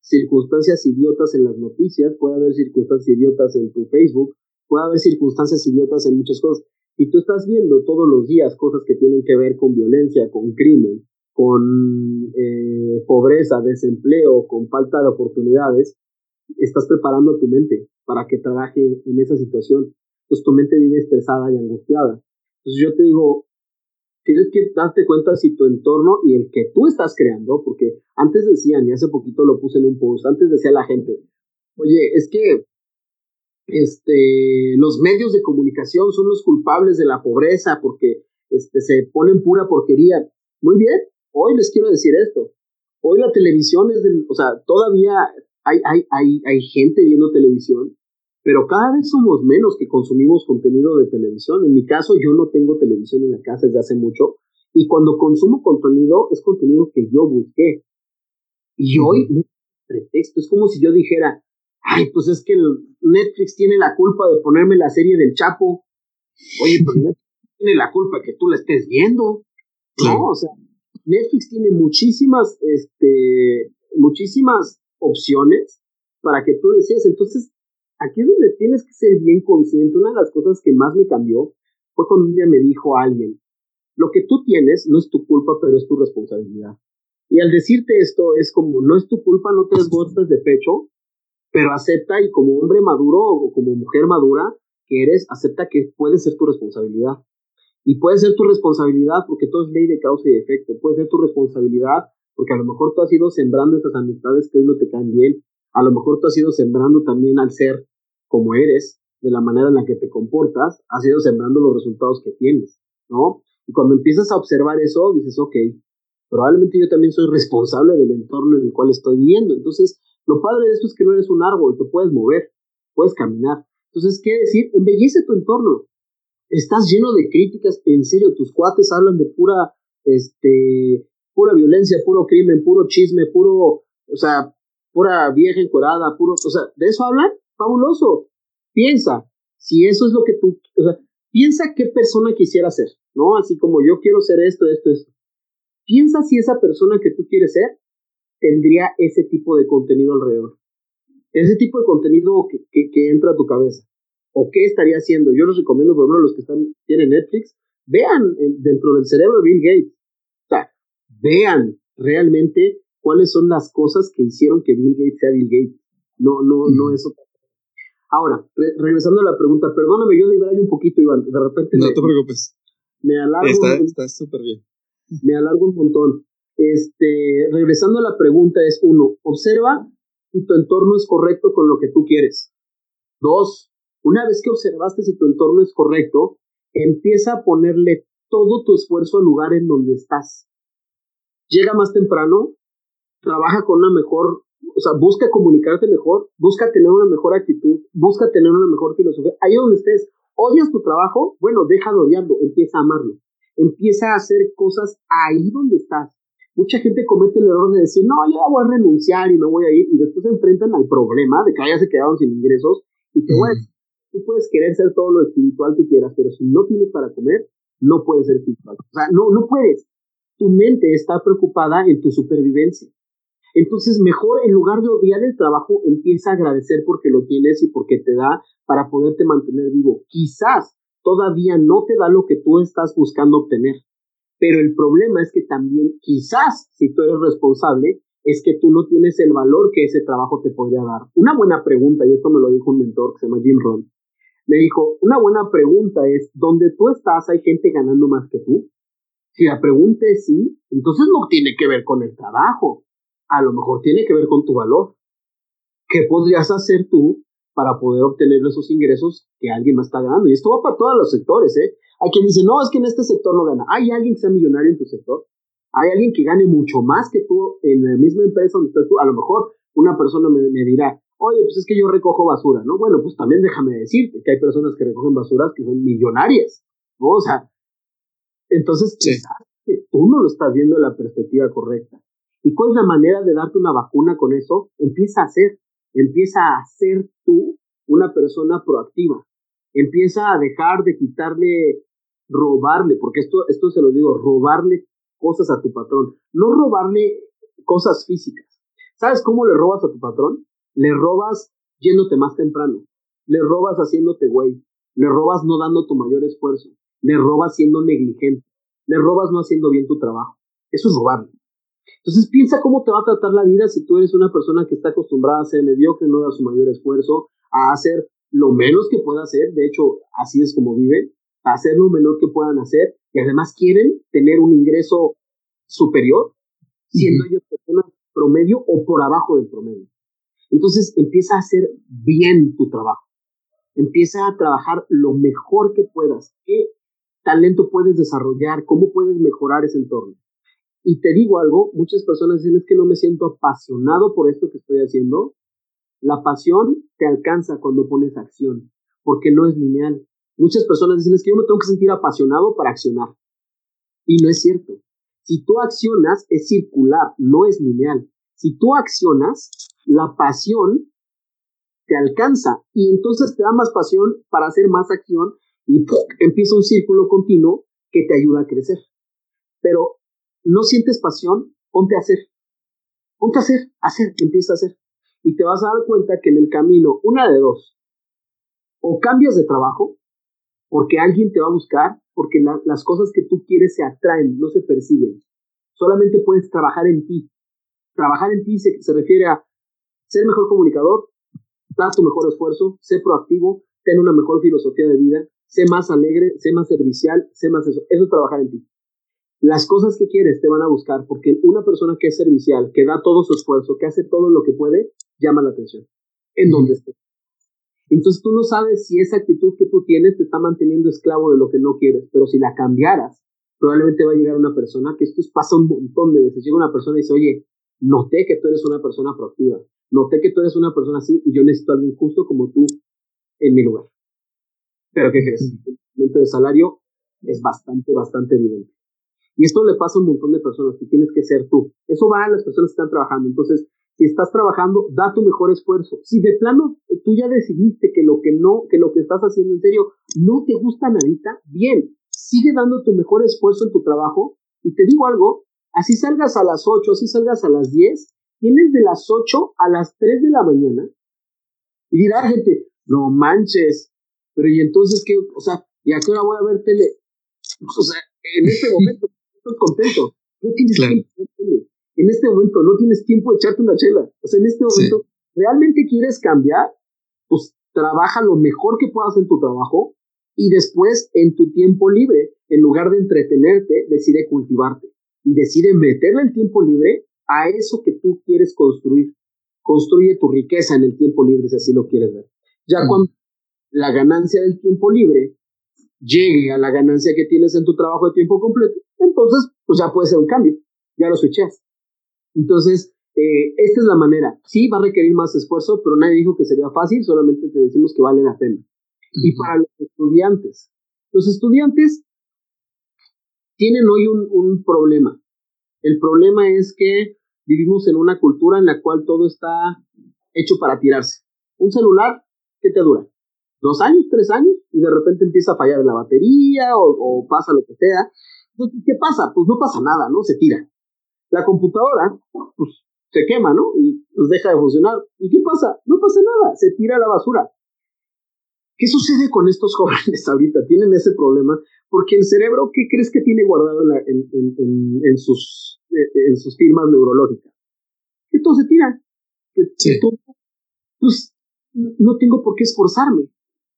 circunstancias idiotas en las noticias, puede haber circunstancias idiotas en tu Facebook, puede haber circunstancias idiotas en muchas cosas. Y tú estás viendo todos los días cosas que tienen que ver con violencia, con crimen, con eh, pobreza, desempleo, con falta de oportunidades, estás preparando a tu mente para que trabaje en esa situación. Entonces tu mente vive estresada y angustiada. Entonces yo te digo, tienes que darte cuenta si tu entorno y el que tú estás creando, porque antes decían, y hace poquito lo puse en un post, antes decía la gente, oye, es que este, los medios de comunicación son los culpables de la pobreza porque este, se ponen pura porquería. Muy bien, hoy les quiero decir esto. Hoy la televisión es del, o sea, todavía hay, hay, hay, hay gente viendo televisión pero cada vez somos menos que consumimos contenido de televisión. En mi caso, yo no tengo televisión en la casa desde hace mucho y cuando consumo contenido es contenido que yo busqué. Y hoy, pretexto, es como si yo dijera, ay, pues es que Netflix tiene la culpa de ponerme la serie del Chapo. Oye, pero Netflix tiene la culpa que tú la estés viendo. No, o sea, Netflix tiene muchísimas, este, muchísimas opciones para que tú decías. Entonces, aquí es donde tienes que ser bien consciente. Una de las cosas que más me cambió fue cuando un día me dijo alguien, lo que tú tienes no es tu culpa, pero es tu responsabilidad. Y al decirte esto es como, no es tu culpa, no te des golpes de pecho, pero acepta y como hombre maduro o como mujer madura que eres, acepta que puede ser tu responsabilidad. Y puede ser tu responsabilidad porque todo es ley de causa y efecto. Puede ser tu responsabilidad porque a lo mejor tú has ido sembrando esas amistades que hoy no te caen bien. A lo mejor tú has ido sembrando también al ser como eres, de la manera en la que te comportas, has ido sembrando los resultados que tienes, ¿no? Y cuando empiezas a observar eso, dices, ok, probablemente yo también soy responsable del entorno en el cual estoy viviendo. Entonces, lo padre de esto es que no eres un árbol, te puedes mover, puedes caminar. Entonces, ¿qué decir? Embellece tu entorno. Estás lleno de críticas, en serio, tus cuates hablan de pura, este, pura violencia, puro crimen, puro chisme, puro, o sea, pura vieja encorada, puro, o sea, ¿de eso hablan? fabuloso. Piensa, si eso es lo que tú, o sea, piensa qué persona quisiera ser, ¿no? Así como yo quiero ser esto, esto, esto. Piensa si esa persona que tú quieres ser tendría ese tipo de contenido alrededor. Ese tipo de contenido que, que, entra a tu cabeza. ¿O qué estaría haciendo? Yo les recomiendo, por ejemplo, a los que están, tienen Netflix, vean dentro del cerebro de Bill Gates. O sea, vean realmente cuáles son las cosas que hicieron que Bill Gates sea Bill Gates. No, no, no es otra Ahora, regresando a la pregunta, perdóname, yo ahí un poquito, Iván, de repente. No te preocupes. Me alargo. Está súper bien. Me alargo un montón. Este, regresando a la pregunta, es uno, observa si tu entorno es correcto con lo que tú quieres. Dos, una vez que observaste si tu entorno es correcto, empieza a ponerle todo tu esfuerzo al lugar en donde estás. Llega más temprano, trabaja con una mejor o sea, busca comunicarte mejor, busca tener una mejor actitud, busca tener una mejor filosofía. Ahí donde estés, odias tu trabajo, bueno, deja de odiarlo, empieza a amarlo. empieza a hacer cosas ahí donde estás. Mucha gente comete el error de decir, no, ya voy a renunciar y no voy a ir, y después se enfrentan al problema de que ya se quedaron sin ingresos, y te voy a decir, tú puedes querer ser todo lo espiritual que quieras, pero si no tienes para comer, no puedes ser espiritual. O sea, no, no puedes. Tu mente está preocupada en tu supervivencia. Entonces, mejor en lugar de odiar el trabajo, empieza a agradecer porque lo tienes y porque te da para poderte mantener vivo. Quizás todavía no te da lo que tú estás buscando obtener, pero el problema es que también, quizás, si tú eres responsable, es que tú no tienes el valor que ese trabajo te podría dar. Una buena pregunta, y esto me lo dijo un mentor que se llama Jim Ron, me dijo, una buena pregunta es, ¿dónde tú estás hay gente ganando más que tú? Si la pregunta es sí, entonces no tiene que ver con el trabajo, a lo mejor tiene que ver con tu valor. ¿Qué podrías hacer tú para poder obtener esos ingresos que alguien más está ganando? Y esto va para todos los sectores, ¿eh? Hay quien dice, no, es que en este sector no gana. ¿Hay alguien que sea millonario en tu sector? ¿Hay alguien que gane mucho más que tú en la misma empresa donde estás tú? A lo mejor una persona me, me dirá, oye, pues es que yo recojo basura, ¿no? Bueno, pues también déjame decirte que hay personas que recogen basuras que son millonarias, ¿no? O sea, entonces, que tú no lo estás viendo de la perspectiva correcta. ¿Y cuál es la manera de darte una vacuna con eso? Empieza a hacer, empieza a ser tú una persona proactiva. Empieza a dejar de quitarle, robarle, porque esto, esto se lo digo, robarle cosas a tu patrón. No robarle cosas físicas. ¿Sabes cómo le robas a tu patrón? Le robas yéndote más temprano. Le robas haciéndote güey. Le robas no dando tu mayor esfuerzo. Le robas siendo negligente. Le robas no haciendo bien tu trabajo. Eso es robarle. Entonces piensa cómo te va a tratar la vida si tú eres una persona que está acostumbrada a ser mediocre, no da su mayor esfuerzo, a hacer lo menos que pueda hacer, de hecho así es como viven, a hacer lo menor que puedan hacer y además quieren tener un ingreso superior, siendo ellos personas promedio o por abajo del promedio. Entonces empieza a hacer bien tu trabajo. Empieza a trabajar lo mejor que puedas. ¿Qué talento puedes desarrollar? ¿Cómo puedes mejorar ese entorno? Y te digo algo, muchas personas dicen es que no me siento apasionado por esto que estoy haciendo. La pasión te alcanza cuando pones acción, porque no es lineal. Muchas personas dicen es que yo me tengo que sentir apasionado para accionar. Y no es cierto. Si tú accionas, es circular, no es lineal. Si tú accionas, la pasión te alcanza y entonces te da más pasión para hacer más acción y empieza un círculo continuo que te ayuda a crecer. Pero no sientes pasión, ponte a hacer. Ponte a hacer, hacer, empieza a hacer. Y te vas a dar cuenta que en el camino, una de dos, o cambias de trabajo, porque alguien te va a buscar, porque las cosas que tú quieres se atraen, no se persiguen. Solamente puedes trabajar en ti. Trabajar en ti se, se refiere a ser mejor comunicador, dar tu mejor esfuerzo, sé proactivo, ten una mejor filosofía de vida, sé más alegre, sé más servicial, sé más eso. Eso es trabajar en ti. Las cosas que quieres te van a buscar porque una persona que es servicial, que da todo su esfuerzo, que hace todo lo que puede, llama la atención. En donde esté. Entonces tú no sabes si esa actitud que tú tienes te está manteniendo esclavo de lo que no quieres, pero si la cambiaras, probablemente va a llegar una persona, que esto pasa un montón de veces, llega una persona y dice, oye, noté que tú eres una persona proactiva, noté que tú eres una persona así y yo necesito a alguien justo como tú en mi lugar. Pero ¿qué crees? El aumento de salario es bastante, bastante evidente. Y esto le pasa a un montón de personas, tú tienes que ser tú. Eso va a las personas que están trabajando. Entonces, si estás trabajando, da tu mejor esfuerzo. Si de plano tú ya decidiste que lo que no, que lo que estás haciendo en serio no te gusta nadita, bien, sigue dando tu mejor esfuerzo en tu trabajo. Y te digo algo, así salgas a las 8, así salgas a las 10, tienes de las 8 a las 3 de la mañana. Y dirá gente, no manches, pero y entonces qué, o sea, ¿y a qué hora voy a ver tele? O sea, en este momento estoy contento. No tienes tiempo de tele. En este momento no tienes tiempo de echarte una chela. O sea, en este momento, ¿realmente quieres cambiar? Pues trabaja lo mejor que puedas en tu trabajo y después en tu tiempo libre, en lugar de entretenerte, decide cultivarte y decide meterle el tiempo libre a eso que tú quieres construir. Construye tu riqueza en el tiempo libre si así lo quieres ver. Ya mm. cuando la ganancia del tiempo libre llegue a la ganancia que tienes en tu trabajo de tiempo completo, entonces pues ya puede ser un cambio, ya lo switchas. Entonces, eh, esta es la manera. Sí, va a requerir más esfuerzo, pero nadie dijo que sería fácil, solamente te decimos que vale la pena. Y para los estudiantes, los estudiantes tienen hoy un, un problema. El problema es que vivimos en una cultura en la cual todo está hecho para tirarse. Un celular, ¿qué te dura? Dos años, tres años, y de repente empieza a fallar la batería o, pasa lo que sea. Entonces, ¿qué pasa? Pues no pasa nada, ¿no? Se tira. La computadora, pues se quema, ¿no? Y pues deja de funcionar. ¿Y qué pasa? No pasa nada, se tira a la basura. ¿Qué sucede con estos jóvenes ahorita? Tienen ese problema porque el cerebro, ¿qué crees que tiene guardado en, en, en, sus, en sus firmas neurológicas? Que todo se tira. Que, todo, pues no tengo por qué esforzarme.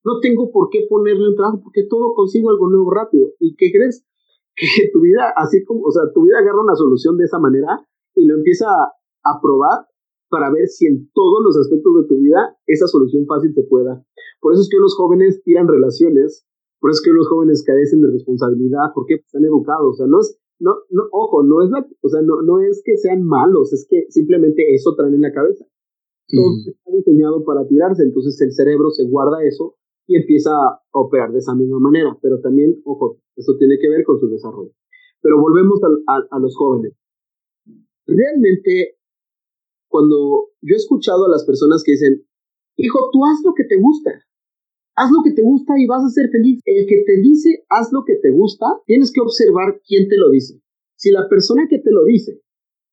No tengo por qué ponerle un trabajo porque todo consigo algo nuevo rápido. ¿Y qué crees? Que tu vida, así como, o sea, tu vida agarra una solución de esa manera y lo empieza a, a probar para ver si en todos los aspectos de tu vida esa solución fácil te pueda. Por eso es que los jóvenes tiran relaciones, por eso es que los jóvenes carecen de responsabilidad, porque están educados, o sea, no es, no, no, ojo, no es la, o sea, no, no es que sean malos, es que simplemente eso traen en la cabeza. Todo está diseñado para tirarse, entonces el cerebro se guarda eso y empieza a operar de esa misma manera, pero también, ojo, eso tiene que ver con su desarrollo. Pero volvemos a los jóvenes. Realmente cuando yo he escuchado a las personas que dicen, hijo, tú haz lo que te gusta, haz lo que te gusta y vas a ser feliz. El que te dice, haz lo que te gusta, tienes que observar quién te lo dice. Si la persona que te lo dice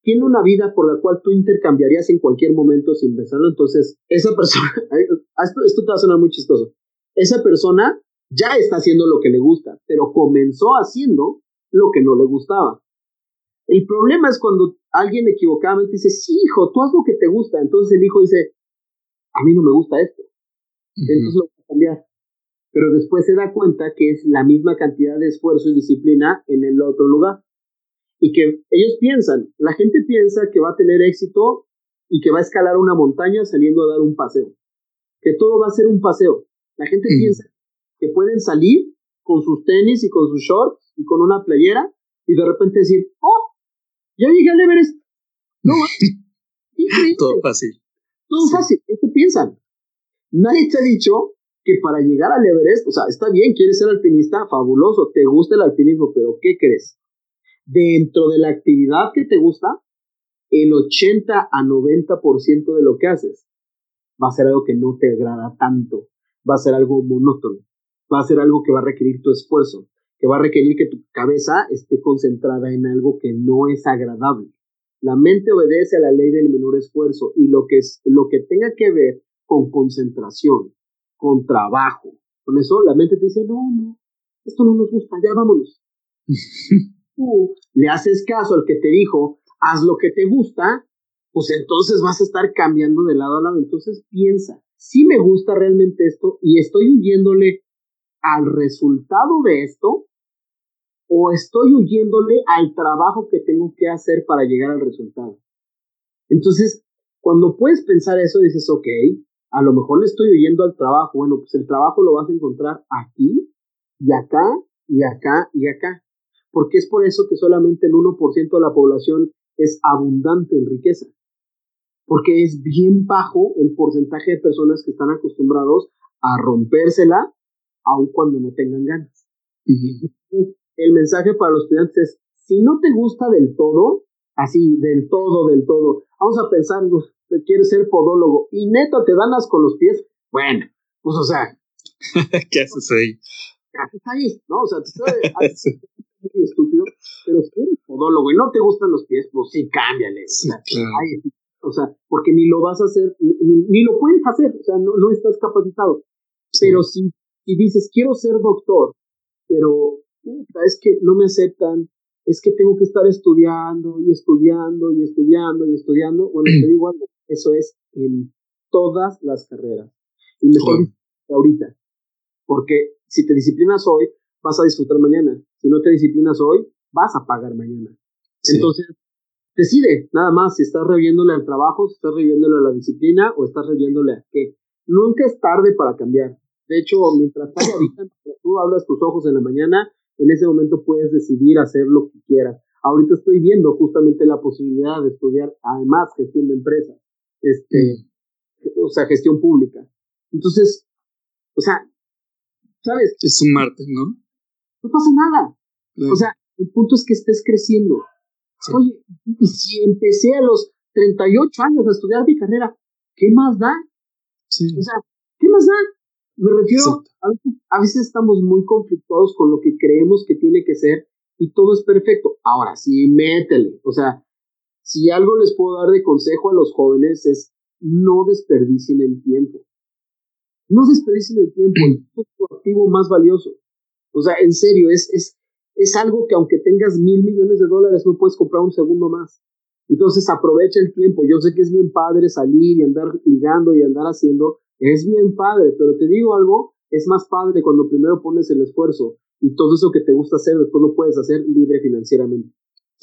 tiene una vida por la cual tú intercambiarías en cualquier momento sin pensarlo, entonces esa persona, esto, esto te va a sonar muy chistoso, esa persona ya está haciendo lo que le gusta, pero comenzó haciendo lo que no le gustaba. El problema es cuando alguien equivocadamente dice, sí, hijo, tú haz lo que te gusta. Entonces el hijo dice, a mí no me gusta esto. Entonces lo voy a cambiar. Pero después se da cuenta que es la misma cantidad de esfuerzo y disciplina en el otro lugar. Y que ellos piensan, la gente piensa que va a tener éxito y que va a escalar una montaña saliendo a dar un paseo. Que todo va a ser un paseo. La gente piensa que pueden salir con sus tenis y con sus shorts y con una playera y de repente decir, oh, ya llegué al Everest. No, Todo fácil. Todo fácil. Esto piensan. Nadie te ha dicho que para llegar al Everest, o sea, está bien, quieres ser alpinista, fabuloso, te gusta el alpinismo, pero ¿qué crees? Dentro de la actividad que te gusta, el 80 a 90% de lo que haces va a ser algo que no te agrada tanto, va a ser algo monótono, va a ser algo que va a requerir tu esfuerzo, que va a requerir que tu cabeza esté concentrada en algo que no es agradable. La mente obedece a la ley del menor esfuerzo y lo que, es, lo que tenga que ver con concentración, con trabajo, con eso la mente te dice, no, no, esto no nos gusta, ya vámonos. Tú le haces caso al que te dijo, haz lo que te gusta, pues entonces vas a estar cambiando de lado a lado. Entonces piensa, si me gusta realmente esto y estoy huyéndole al resultado de esto o estoy huyéndole al trabajo que tengo que hacer para llegar al resultado. Entonces, cuando puedes pensar eso, dices, ok, a lo mejor le estoy huyendo al trabajo. Bueno, pues el trabajo lo vas a encontrar aquí y acá y acá y acá. Porque es por eso que solamente el 1% de la población es abundante en riqueza. Porque es bien bajo el porcentaje de personas que están acostumbrados a rompérsela aun cuando no tengan ganas. El mensaje para los estudiantes es, si no te gusta del todo, así, del todo, del todo, vamos a pensar, que quieres ser podólogo y neto te danas con los pies, bueno, pues o sea. ¿Qué haces ahí? ¿Qué haces ahí? ¿No? O sea, te estoy, muy estúpido, pero si eres podólogo y no te gustan los pies, pues sí, cámbiale. O sea, porque ni lo vas a hacer, ni, lo puedes hacer, o sea, no, no estás capacitado. Pero si y dices, quiero ser doctor, pero es que no me aceptan, es que tengo que estar estudiando y estudiando y estudiando y estudiando. Bueno, te digo algo, eso es en todas las carreras. Y mejor ahorita, porque si te disciplinas hoy, vas a disfrutar mañana. Si no te disciplinas hoy, vas a pagar mañana. Entonces, decide nada más si estás reviéndole al trabajo, si estás reviéndole a la disciplina o estás reviéndole a qué. Nunca es tarde para cambiar. De hecho, mientras tú abras tus ojos en la mañana, en ese momento puedes decidir hacer lo que quieras. Ahorita estoy viendo justamente la posibilidad de estudiar, además, gestión de empresas, este, mm. o sea, gestión pública. Entonces, o sea, ¿sabes? Es un Marte, ¿no? No pasa nada. O sea, El punto es que estés creciendo. Oye, y si empecé a los 38 años a estudiar mi carrera, ¿qué más da? Sí. O sea, ¿qué más da? Me refiero, a veces, a veces, estamos muy conflictuados con lo que creemos que tiene que ser y todo es perfecto. Ahora sí, métele. O sea, si algo les puedo dar de consejo a los jóvenes es no desperdicien el tiempo. No desperdicien el tiempo, es tu activo más valioso. O sea, en serio, es, es, es algo que aunque tengas mil millones de dólares no puedes comprar un segundo más. Entonces aprovecha el tiempo. Yo sé que es bien padre salir y andar ligando y andar haciendo. Es bien padre, pero te digo algo, es más padre cuando primero pones el esfuerzo y todo eso que te gusta hacer después lo puedes hacer libre financieramente.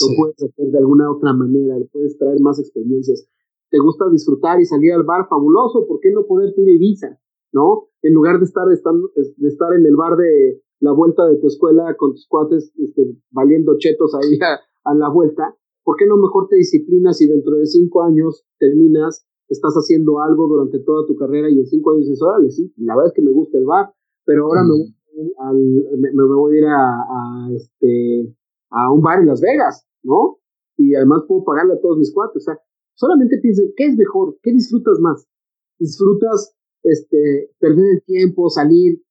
Lo puedes hacer de alguna otra manera, puedes traer más experiencias. Te gusta disfrutar y salir al bar, fabuloso, ¿por qué no poder ir visa? ¿No? En lugar de estar, de estar en el bar de la vuelta de tu escuela con tus cuates este, valiendo chetos ahí a la vuelta, ¿por qué no mejor te disciplinas y dentro de cinco años terminas, estás haciendo algo durante toda tu carrera y en cinco años dices, órale, sí, la verdad es que me gusta el bar, pero ahora me, voy a ir a, este, a un bar en Las Vegas, ¿no? Y además puedo pagarle a todos mis cuates, o sea, solamente piensen, ¿qué es mejor? ¿Qué disfrutas más? ¿Disfrutas este, perder el tiempo, salir?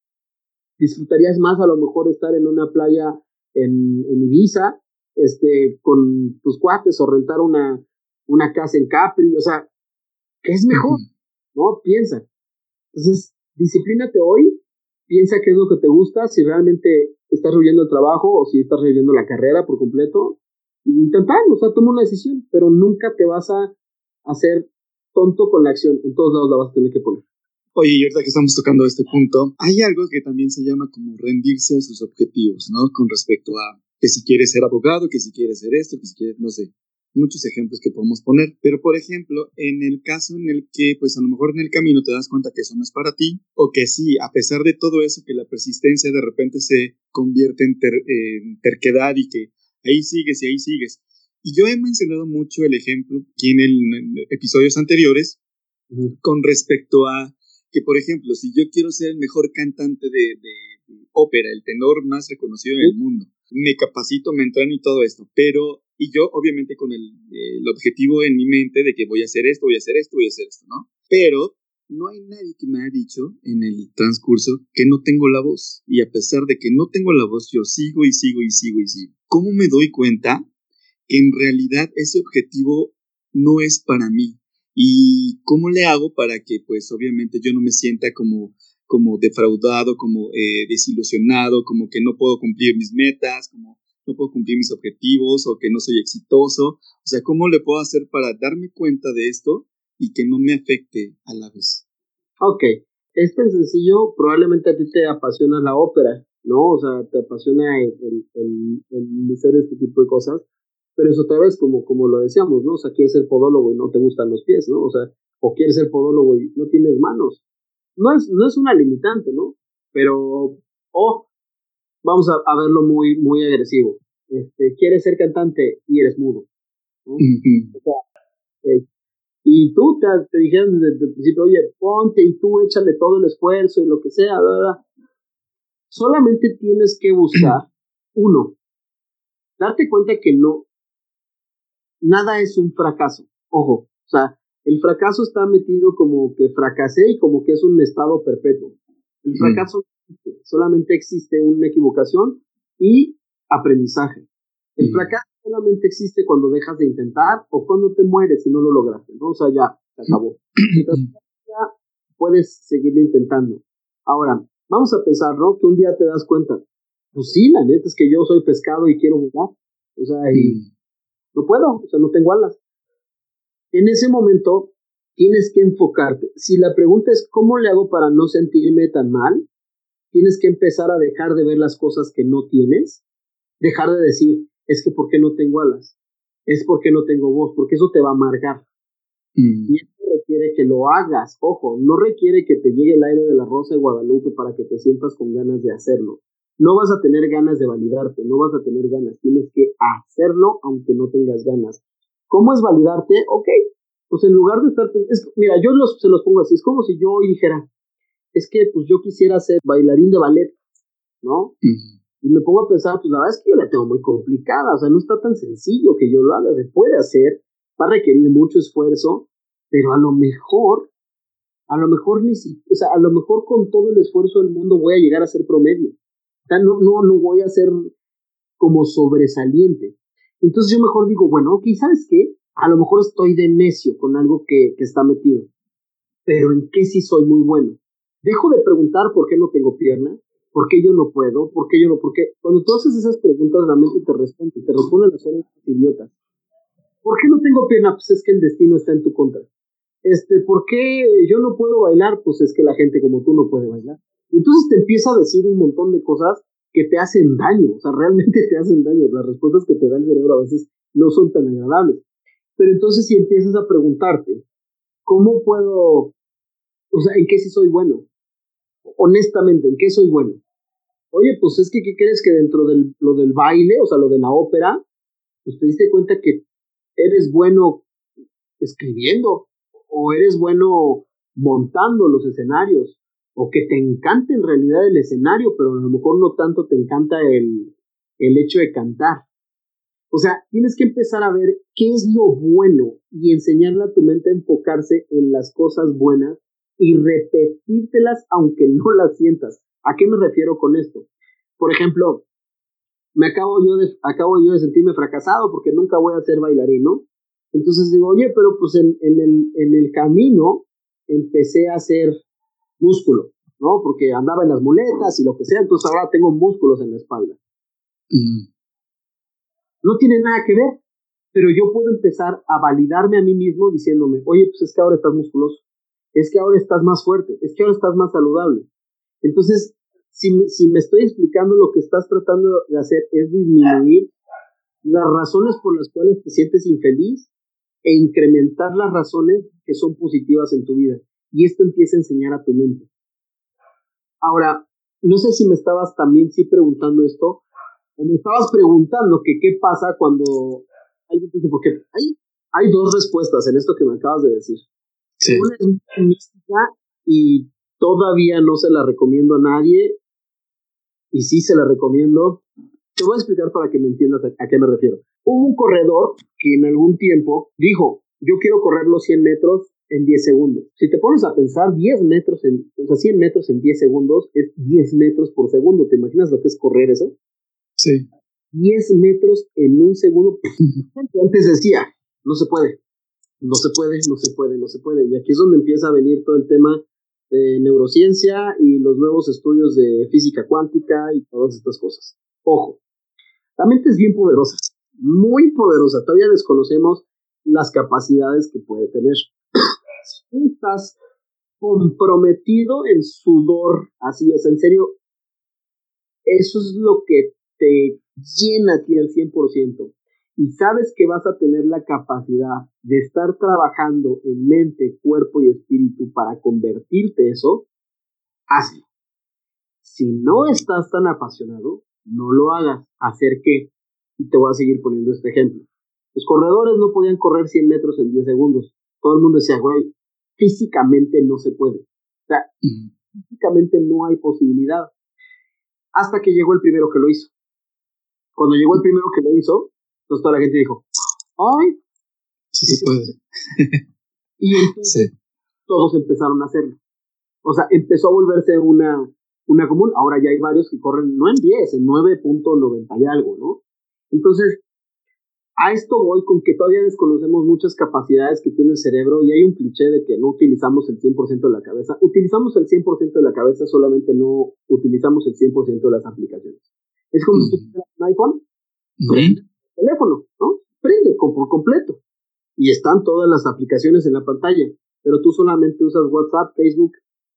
¿Disfrutarías más a lo mejor estar en una playa en, en Ibiza este, con tus cuates o rentar una, una casa en Capri, o sea, ¿qué es mejor? ¿No? Piensa. Entonces, disciplínate hoy, piensa qué es lo que te gusta, si realmente estás rehuyendo el trabajo o si estás rehuyendo la carrera por completo, y o sea, toma una decisión, pero nunca te vas a hacer tonto con la acción, en todos lados la vas a tener que poner. Oye, y ahorita que estamos tocando este punto, hay algo que también se llama como rendirse a sus objetivos, ¿no? Con respecto a que si quieres ser abogado, que si quieres ser esto, que si quieres, no sé, muchos ejemplos que podemos poner. Pero, por ejemplo, en el caso en el que, pues a lo mejor en el camino te das cuenta que eso no es para ti, o que sí, a pesar de todo eso, que la persistencia de repente se convierte en, terquedad y que ahí sigues y ahí sigues. Y yo he mencionado mucho el ejemplo aquí en, el, episodios anteriores con respecto a que, por ejemplo, si yo quiero ser el mejor cantante de, ópera, el tenor más reconocido en el mundo, me capacito, me entreno y todo esto, pero, y yo obviamente con el, objetivo en mi mente de que voy a hacer esto, voy a hacer esto, voy a hacer esto, ¿no? Pero no hay nadie que me haya dicho en el transcurso que no tengo la voz. Y a pesar de que no tengo la voz, yo sigo y sigo y sigo y sigo. ¿Cómo me doy cuenta que en realidad ese objetivo no es para mí? ¿Y cómo le hago para que, pues, obviamente yo no me sienta como como defraudado, como eh, desilusionado, como que no puedo cumplir mis metas, como no puedo cumplir mis objetivos o que no soy exitoso. O sea, ¿cómo le puedo hacer para darme cuenta de esto y que no me afecte a la vez? Ok, es tan sencillo, probablemente a ti te apasiona la ópera, ¿no? O sea, te apasiona el, el, el, hacer este tipo de cosas, pero eso otra vez, como, como lo decíamos, ¿no? O sea, quieres ser podólogo y no te gustan los pies, ¿no? O sea, o quieres ser podólogo y no tienes manos no es, no es una limitante, ¿no? Pero, o vamos a, verlo muy, muy agresivo. Este, quieres ser cantante y eres mudo. o sea, eh, y tú te, te dijeron desde el principio, oye, ponte y tú échale todo el esfuerzo y lo que sea, ¿verdad? Solamente tienes que buscar, uno, darte cuenta que no, nada es un fracaso. Ojo, o sea, el fracaso está metido como que fracasé y como que es un estado perpetuo. El fracaso no existe, solamente existe una equivocación y aprendizaje. El fracaso solamente existe cuando dejas de intentar o cuando te mueres y no lo lograste, ¿no? O sea, ya, se acabó. Entonces, ya puedes seguirlo intentando. Ahora, vamos a pensar, ¿no? Que un día te das cuenta, pues sí, la neta es que yo soy pescado y quiero volar. O sea, y no puedo, o sea, no tengo alas. En ese momento tienes que enfocarte. Si la pregunta es cómo le hago para no sentirme tan mal, tienes que empezar a dejar de ver las cosas que no tienes, dejar de decir, es que ¿por qué no tengo alas? Es porque no tengo voz, porque eso te va a amargar. Mm. Y eso requiere que lo hagas. Ojo, no requiere que te llegue el aire de la rosa de Guadalupe para que te sientas con ganas de hacerlo. No vas a tener ganas de validarte, no vas a tener ganas. Tienes que hacerlo aunque no tengas ganas. ¿Cómo es validarte? Ok, pues en lugar de estar, es, mira, yo los, se los pongo así, es como si yo hoy dijera, es que pues yo quisiera ser bailarín de ballet, ¿no? Y me pongo a pensar, pues la verdad es que yo la tengo muy complicada, o sea, no está tan sencillo que yo lo haga, se puede hacer, va a requerir mucho esfuerzo, pero a lo mejor, a lo mejor ni si, o sea, a lo mejor con todo el esfuerzo del mundo voy a llegar a ser promedio. O sea, no, no, no voy a ser como sobresaliente. Entonces yo mejor digo, bueno, ok, ¿sabes qué? A lo mejor estoy de necio con algo que, que está metido, pero ¿en qué sí soy muy bueno? Dejo de preguntar por qué no tengo pierna, ¿Por qué yo no puedo? ¿Por qué yo no? Porque cuando tú haces esas preguntas, la mente te responde, te responde las horas idiotas. ¿Por qué no tengo pierna? Pues es que el destino está en tu contra. Este, ¿por qué yo no puedo bailar? Pues es que la gente como tú no puede bailar. Y entonces te empieza a decir un montón de cosas que te hacen daño, o sea, realmente te hacen daño. Las respuestas que te da el cerebro a veces no son tan agradables. Pero entonces si empiezas a preguntarte, ¿cómo puedo, o sea, en qué sí soy bueno? Honestamente, ¿en qué soy bueno? Oye, pues es que, ¿qué crees que dentro de lo del baile, o sea, lo de la ópera, pues te diste cuenta que eres bueno escribiendo, o eres bueno montando los escenarios, o que te encanta en realidad el escenario, pero a lo mejor no tanto te encanta el, el hecho de cantar. O sea, tienes que empezar a ver qué es lo bueno y enseñarle a tu mente a enfocarse en las cosas buenas y repetírtelas aunque no las sientas. ¿A qué me refiero con esto? Por ejemplo, me acabo yo de, acabo yo de sentirme fracasado porque nunca voy a ser bailarino. Entonces digo, oye, pero pues en, en, el, en el camino empecé a hacer músculo, ¿no? Porque andaba en las muletas y lo que sea, entonces ahora tengo músculos en la espalda. Mm. No tiene nada que ver, pero yo puedo empezar a validarme a mí mismo diciéndome, oye, pues es que ahora estás musculoso, es que ahora estás más fuerte, es que ahora estás más saludable. Entonces, si, me estoy explicando lo que estás tratando de hacer es disminuir las razones por las cuales te sientes infeliz e incrementar las razones que son positivas en tu vida. Y esto empieza a enseñar a tu mente. Ahora, no sé si me estabas también sí preguntando esto, o me estabas preguntando que qué pasa cuando hay, porque hay, hay dos respuestas en esto que me acabas de decir. Una es mística y Todavía no se la recomiendo a nadie y sí se la recomiendo. Te voy a explicar para que me entiendas a, qué me refiero. Hubo un corredor que en algún tiempo dijo, yo quiero correr los 100 metros en 10 segundos. Si te pones a pensar, 10 metros en, o sea, 100 metros en 10 segundos es 10 metros por segundo. ¿Te imaginas lo que es correr eso? Sí. 10 metros en un segundo. Antes decía, no se puede, no se puede, no se puede, no se puede. Y aquí es donde empieza a venir todo el tema de neurociencia y los nuevos estudios de física cuántica y todas estas cosas. Ojo, la mente es bien poderosa, muy poderosa. Todavía desconocemos las capacidades que puede tener. Si estás comprometido en sudor, así es, en serio, eso es lo que te llena a ti al 100% y sabes que vas a tener la capacidad de estar trabajando en mente, cuerpo y espíritu para convertirte eso, hazlo. Si no estás tan apasionado, no lo hagas. ¿Hacer qué? Y te voy a seguir poniendo este ejemplo. Los corredores no podían correr 100 metros en 10 segundos. Todo el mundo decía, güey, físicamente no se puede. O sea, físicamente no hay posibilidad. Hasta que llegó el primero que lo hizo. Cuando llegó el primero que lo hizo, entonces toda la gente dijo, ¡ay! Sí se puede. y entonces todos empezaron a hacerlo. O sea, empezó a volverse una, una común. Ahora ya hay varios que corren no en 10, en 9.90 y algo, ¿no? Entonces, a esto voy con que todavía desconocemos muchas capacidades que tiene el cerebro y hay un cliché de que no utilizamos el 100% de la cabeza. Utilizamos el 100% de la cabeza, solamente no utilizamos el 100% de las aplicaciones. Es como si tú tuvieras un iPhone, teléfono, ¿no? Prende por completo. Y están todas las aplicaciones en la pantalla, pero tú solamente usas WhatsApp, Facebook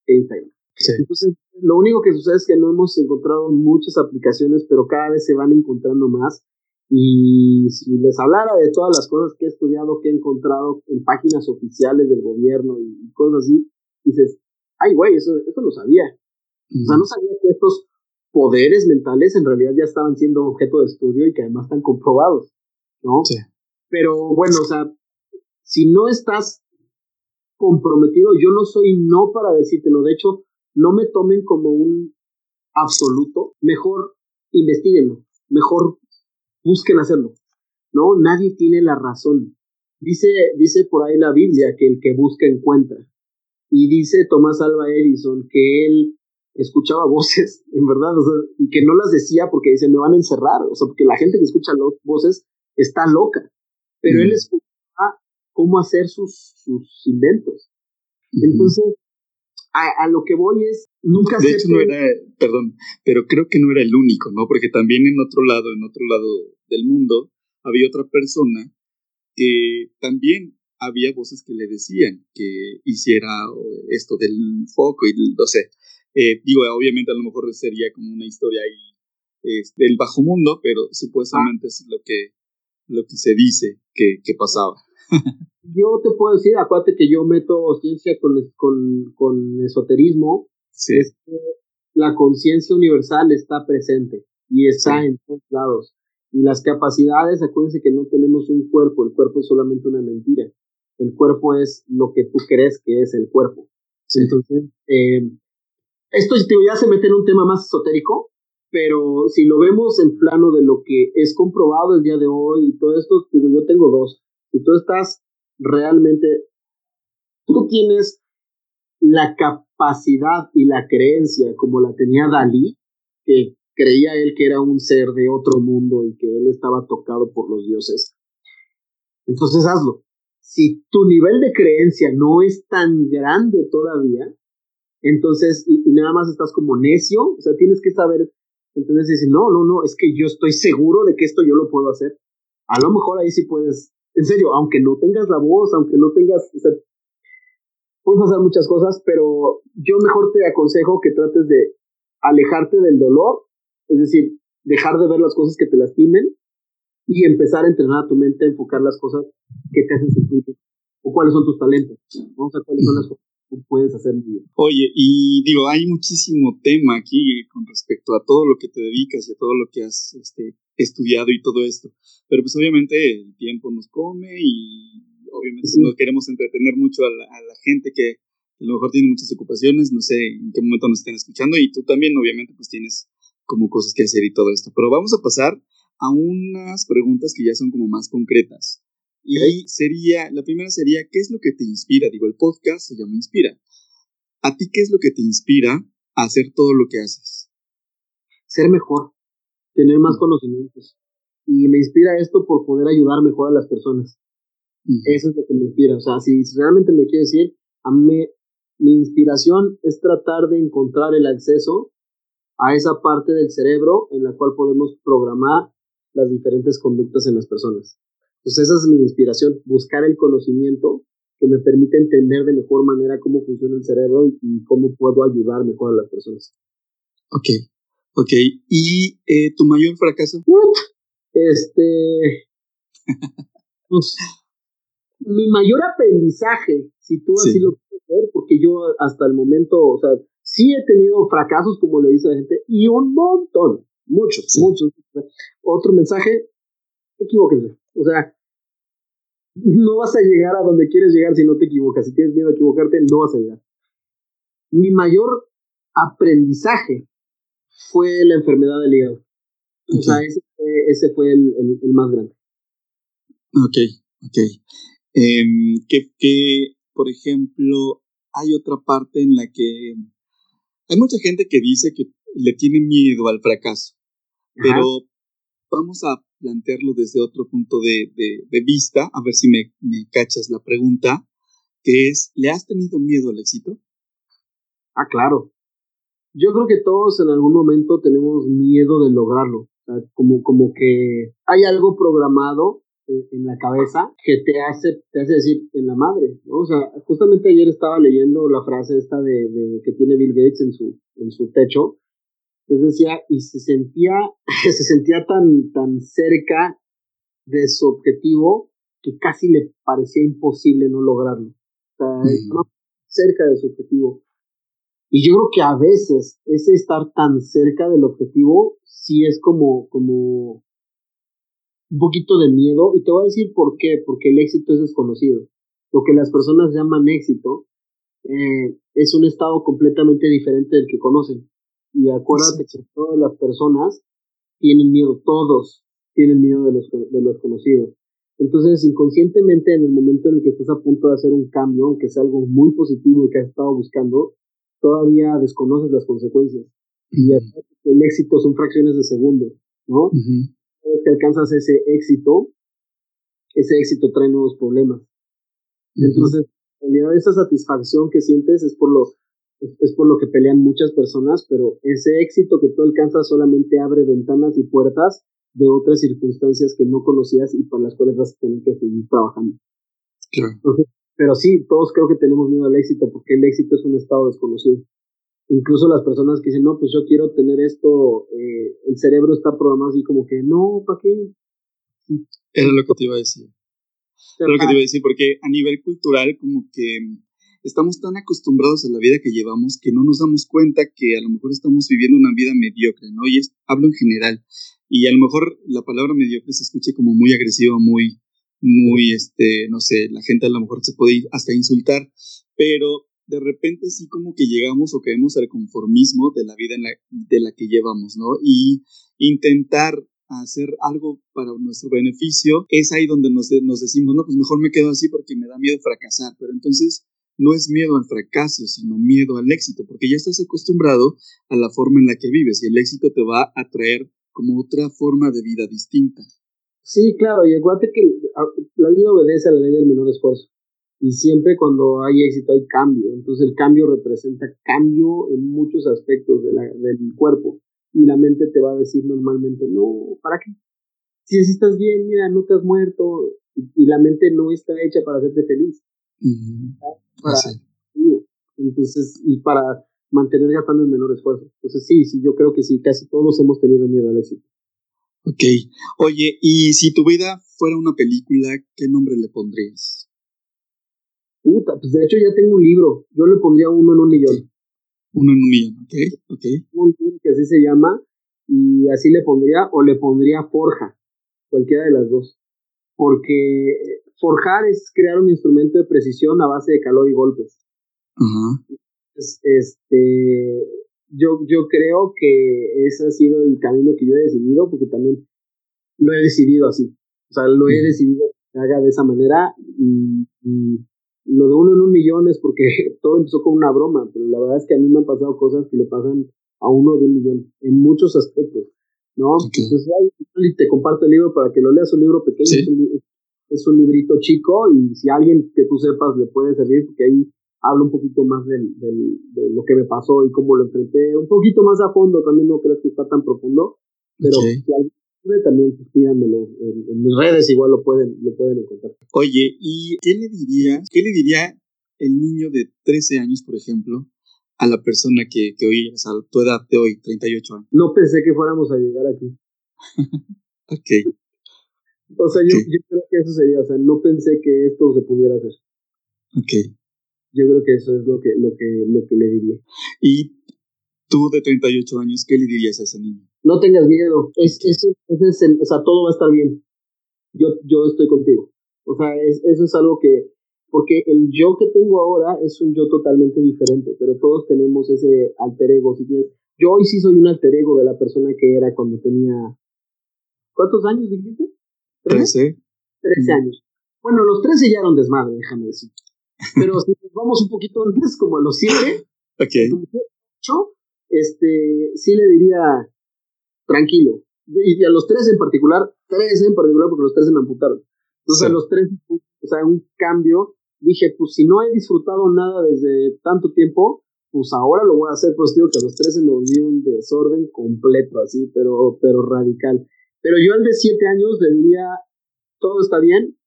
e Instagram. Entonces, lo único que sucede es que no hemos encontrado muchas aplicaciones, pero cada vez se van encontrando más. Y si les hablara de todas las cosas que he estudiado, que he encontrado en páginas oficiales del gobierno y cosas así, dices, ay, güey, eso, eso lo sabía. O sea, no sabía que estos poderes mentales en realidad ya estaban siendo objeto de estudio y que además están comprobados, ¿no? Sí. Pero bueno, o sea, si no estás comprometido, yo no soy no para decírtelo, de hecho, no me tomen como un absoluto, mejor investiguenlo, mejor busquen hacerlo. No, nadie tiene la razón. Dice, dice por ahí la Biblia que el que busca encuentra. Y dice Tomás Alba Edison que él escuchaba voces, en verdad, y que no las decía porque dice, me van a encerrar, o sea, porque la gente que escucha voces está loca, pero él escuchaba cómo hacer sus, sus inventos. Entonces, a, lo que voy es, nunca De hecho, no era, perdón, pero creo que no era el único, ¿no? Porque también en otro lado, en otro lado del mundo, había otra persona que también había voces que le decían que hiciera esto del foco y no sé. Eh, digo, obviamente a lo mejor sería como una historia ahí del bajo mundo, pero supuestamente es lo que, lo que se dice que, que pasaba. yo te puedo decir, acuérdate que yo meto ciencia con, con, con esoterismo, es que la conciencia universal está presente y está en todos lados. Y las capacidades, acuérdense que no tenemos un cuerpo, el cuerpo es solamente una mentira. El cuerpo es lo que tú crees que es el cuerpo. Entonces, eh, esto ya se mete en un tema más esotérico, pero si lo vemos en plano de lo que es comprobado el día de hoy y todo esto, digo, yo tengo dos. Si tú estás realmente, tú tienes la capacidad y la creencia como la tenía Dalí, que creía él que era un ser de otro mundo y que él estaba tocado por los dioses. Entonces hazlo. Si tu nivel de creencia no es tan grande todavía, entonces, nada más estás como necio, o sea, tienes que saber, entonces decir, no, no, no, es que yo estoy seguro de que esto yo lo puedo hacer. A lo mejor ahí sí puedes, en serio, aunque no tengas la voz, aunque no tengas, o sea, puedes hacer muchas cosas, pero yo mejor te aconsejo que trates de alejarte del dolor es decir, dejar de ver las cosas que te lastimen y empezar a entrenar a tu mente a enfocar las cosas que te hacen sentir o cuáles son tus talentos, ¿no? O cuáles son las cosas puedes hacer bien. Oye, y digo, hay muchísimo tema aquí con respecto a todo lo que te dedicas y a todo lo que has este, estudiado y todo esto, pero pues obviamente el tiempo nos come y obviamente no queremos entretener mucho a la, gente que a lo mejor tiene muchas ocupaciones, no sé en qué momento nos estén escuchando y tú también obviamente pues tienes como cosas que hacer y todo esto. Pero vamos a pasar a unas preguntas que ya son como más concretas. Y sería, la primera sería, ¿qué es lo que te inspira? Digo, el podcast se llama Inspira. ¿A ti qué es lo que te inspira a hacer todo lo que haces? Ser mejor, tener más conocimientos. Y me inspira esto por poder ayudar mejor a las personas. Eso es lo que me inspira. O sea, si realmente me quiere decir, a mí, mi inspiración es tratar de encontrar el acceso a esa parte del cerebro en la cual podemos programar las diferentes conductas en las personas. Entonces esa es mi inspiración, buscar el conocimiento que me permite entender de mejor manera cómo funciona el cerebro y, cómo puedo ayudar mejor a las personas. Ok, ok. ¿Y eh, tu mayor fracaso? este... pues, mi mayor aprendizaje, si tú así lo quieres ver, porque yo hasta el momento, o sea, Sí he tenido fracasos, como le dice la gente, y un montón, muchos, muchos. Otro mensaje, equivóquense. O sea, no vas a llegar a donde quieres llegar si no te equivocas. Si tienes miedo a equivocarte, no vas a llegar. Mi mayor aprendizaje fue la enfermedad del hígado. O sea, ese, fue el, el, más grande. Ok, ok. Em, que, que, por ejemplo, hay otra parte en la que hay mucha gente que dice que le tiene miedo al fracaso, pero vamos a plantearlo desde otro punto de, vista, a ver si me, cachas la pregunta, que es, ¿le has tenido miedo al éxito? Ah, claro. Yo creo que todos en algún momento tenemos miedo de lograrlo. como, como que hay algo programado en la cabeza que te hace, te hace decir en la madre. O sea, justamente ayer estaba leyendo la frase esta de, de que tiene Bill Gates en su, en su techo, que decía, y se sentía, se sentía tan, tan cerca de su objetivo que casi le parecía imposible no lograrlo. O sea, cerca de su objetivo. Y yo creo que a veces ese estar tan cerca del objetivo sí es como, como un poquito de miedo y te voy a decir por qué, porque el éxito es desconocido. Lo que las personas llaman éxito eh, es un estado completamente diferente del que conocen. Y acuérdate que todas las personas tienen miedo, todos tienen miedo de los, de los conocidos. Entonces, inconscientemente, en el momento en el que estás a punto de hacer un cambio, aunque sea algo muy positivo y que has estado buscando, todavía desconoces las consecuencias. Y el éxito son fracciones de segundos, ¿no? Uh que alcanzas ese éxito, ese éxito trae nuevos problemas. Entonces, en realidad esa satisfacción que sientes es por lo es, por lo que pelean muchas personas, pero ese éxito que tú alcanzas solamente abre ventanas y puertas de otras circunstancias que no conocías y para las cuales vas a tener que seguir trabajando. pero sí, todos creo que tenemos miedo al éxito porque el éxito es un estado desconocido. Incluso las personas que dicen, no, pues yo quiero tener esto, eh, el cerebro está programado así como que, no, ¿para qué? Era lo que te iba a decir. Era lo que te iba a decir, porque a nivel cultural como que estamos tan acostumbrados a la vida que llevamos que no nos damos cuenta que a lo mejor estamos viviendo una vida mediocre, ¿no? Y hablo en general. Y a lo mejor la palabra mediocre se escuche como muy agresiva, muy, muy, este, no sé, la gente a lo mejor se puede ir hasta insultar, pero de repente sí como que llegamos o caemos al conformismo de la vida en la, de la que llevamos, ¿no? Y intentar hacer algo para nuestro beneficio, es ahí donde nos, nos decimos, no, pues mejor me quedo así porque me da miedo fracasar, pero entonces no es miedo al fracaso, sino miedo al éxito, porque ya estás acostumbrado a la forma en la que vives y el éxito te va a traer como otra forma de vida distinta. Sí, claro, y acuérdate que la vida obedece a la ley del menor esfuerzo. Y siempre cuando hay éxito hay cambio. Entonces el cambio representa cambio en muchos aspectos de la, del cuerpo. Y la mente te va a decir normalmente, no, ¿para qué? Si así estás bien, mira, no te has muerto. Y, la mente no está hecha para hacerte feliz para entonces y para mantener gastando el menor esfuerzo. Entonces sí, sí, yo creo que sí, casi todos hemos tenido miedo al éxito. Ok, oye, y si tu vida fuera una película, ¿qué nombre le pondrías? Puta, pues de hecho ya tengo un libro, yo le pondría uno en un millón. Uno en un millón, ok, ok. Un libro que así se llama, y así le pondría, o le pondría Forja, cualquiera de las dos. Porque forjar es crear un instrumento de precisión a base de calor y golpes. este, yo, yo creo que ese ha sido el camino que yo he decidido, porque también lo he decidido así. O sea, lo he decidido que haga de esa manera y, lo de uno en un millón es porque todo empezó con una broma, pero la verdad es que a mí me han pasado cosas que le pasan a uno de un millón en muchos aspectos, ¿no? Entonces, ahí te comparto el libro para que lo leas, un libro pequeño, es un librito chico y si alguien que tú sepas le puede servir, porque ahí hablo un poquito más del, del, de lo que me pasó y cómo lo enfrenté, un poquito más a fondo, también no creas que está tan profundo, pero si alguien también pues, pídanmelo en, mis redes, igual lo pueden, lo pueden encontrar. Oye, ¿y qué le diría, qué le diría el niño de 13 años, por ejemplo, a la persona que, que hoy es a tu edad de hoy, 38 años? No pensé que fuéramos a llegar aquí. ok. O sea, yo, yo, creo que eso sería, o sea, no pensé que esto se pudiera hacer. Ok. Yo creo que eso es lo que, lo que, lo que le diría. Y tú de 38 años, ¿qué le dirías a ese niño? No tengas miedo, es, es, es el, o sea, todo va a estar bien. Yo, yo estoy contigo. O sea, es, eso es algo que, porque el yo que tengo ahora es un yo totalmente diferente, pero todos tenemos ese alter ego. Si quieres. Yo hoy sí soy un alter ego de la persona que era cuando tenía, ¿cuántos años dijiste? ¿13? 13 años. Bueno, los 13 ya eran desmadre, déjame decir. Pero si nos vamos un poquito antes, como a los 7, okay. este, sí le diría tranquilo. Y a los 13 en particular, 13 en particular, porque los 13 me amputaron. Entonces, a los 13, o sea, un cambio, dije, pues si no he disfrutado nada desde tanto tiempo, pues ahora lo voy a hacer. Pues digo que a los 13 me volví un desorden completo, así, pero, pero radical. Pero yo al de siete años le diría, todo está bien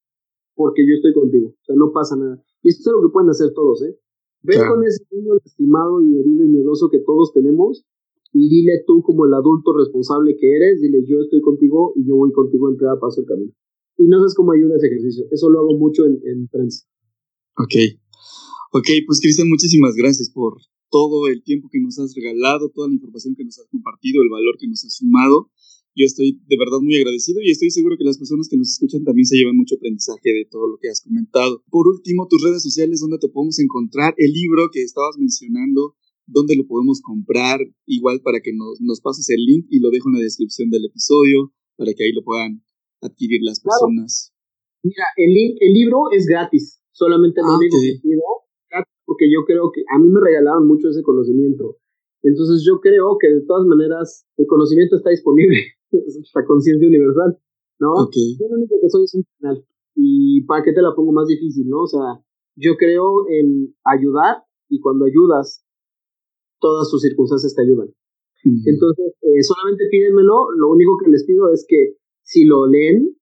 porque yo estoy contigo, o sea, no pasa nada. Y esto es lo que pueden hacer todos, ¿eh? Ve con ese niño lastimado y herido y miedoso que todos tenemos y dile tú como el adulto responsable que eres, dile yo estoy contigo y yo voy contigo en cada paso del camino. Y no sabes cómo ayuda ese ejercicio, eso lo hago mucho en, en trance. Ok, ok, pues Cristian, muchísimas gracias por todo el tiempo que nos has regalado, toda la información que nos has compartido, el valor que nos has sumado. Yo estoy de verdad muy agradecido y estoy seguro que las personas que nos escuchan también se llevan mucho aprendizaje de todo lo que has comentado. Por último, tus redes sociales, donde te podemos encontrar el libro que estabas mencionando dónde lo podemos comprar, igual para que nos, nos pases el link y lo dejo en la descripción del episodio, para que ahí lo puedan adquirir las personas. Mira, el, el libro es gratis, solamente lo ah, único que pido, porque yo creo que a mí me regalaron mucho ese conocimiento. Entonces yo creo que de todas maneras el conocimiento está disponible, la conciencia universal, ¿no? Yo lo único que soy es un canal. Y para qué te la pongo más difícil, ¿no? O sea, yo creo en ayudar y cuando ayudas, todas tus circunstancias te ayudan. Entonces, eh, solamente pídenmelo, lo único que les pido es que si lo leen,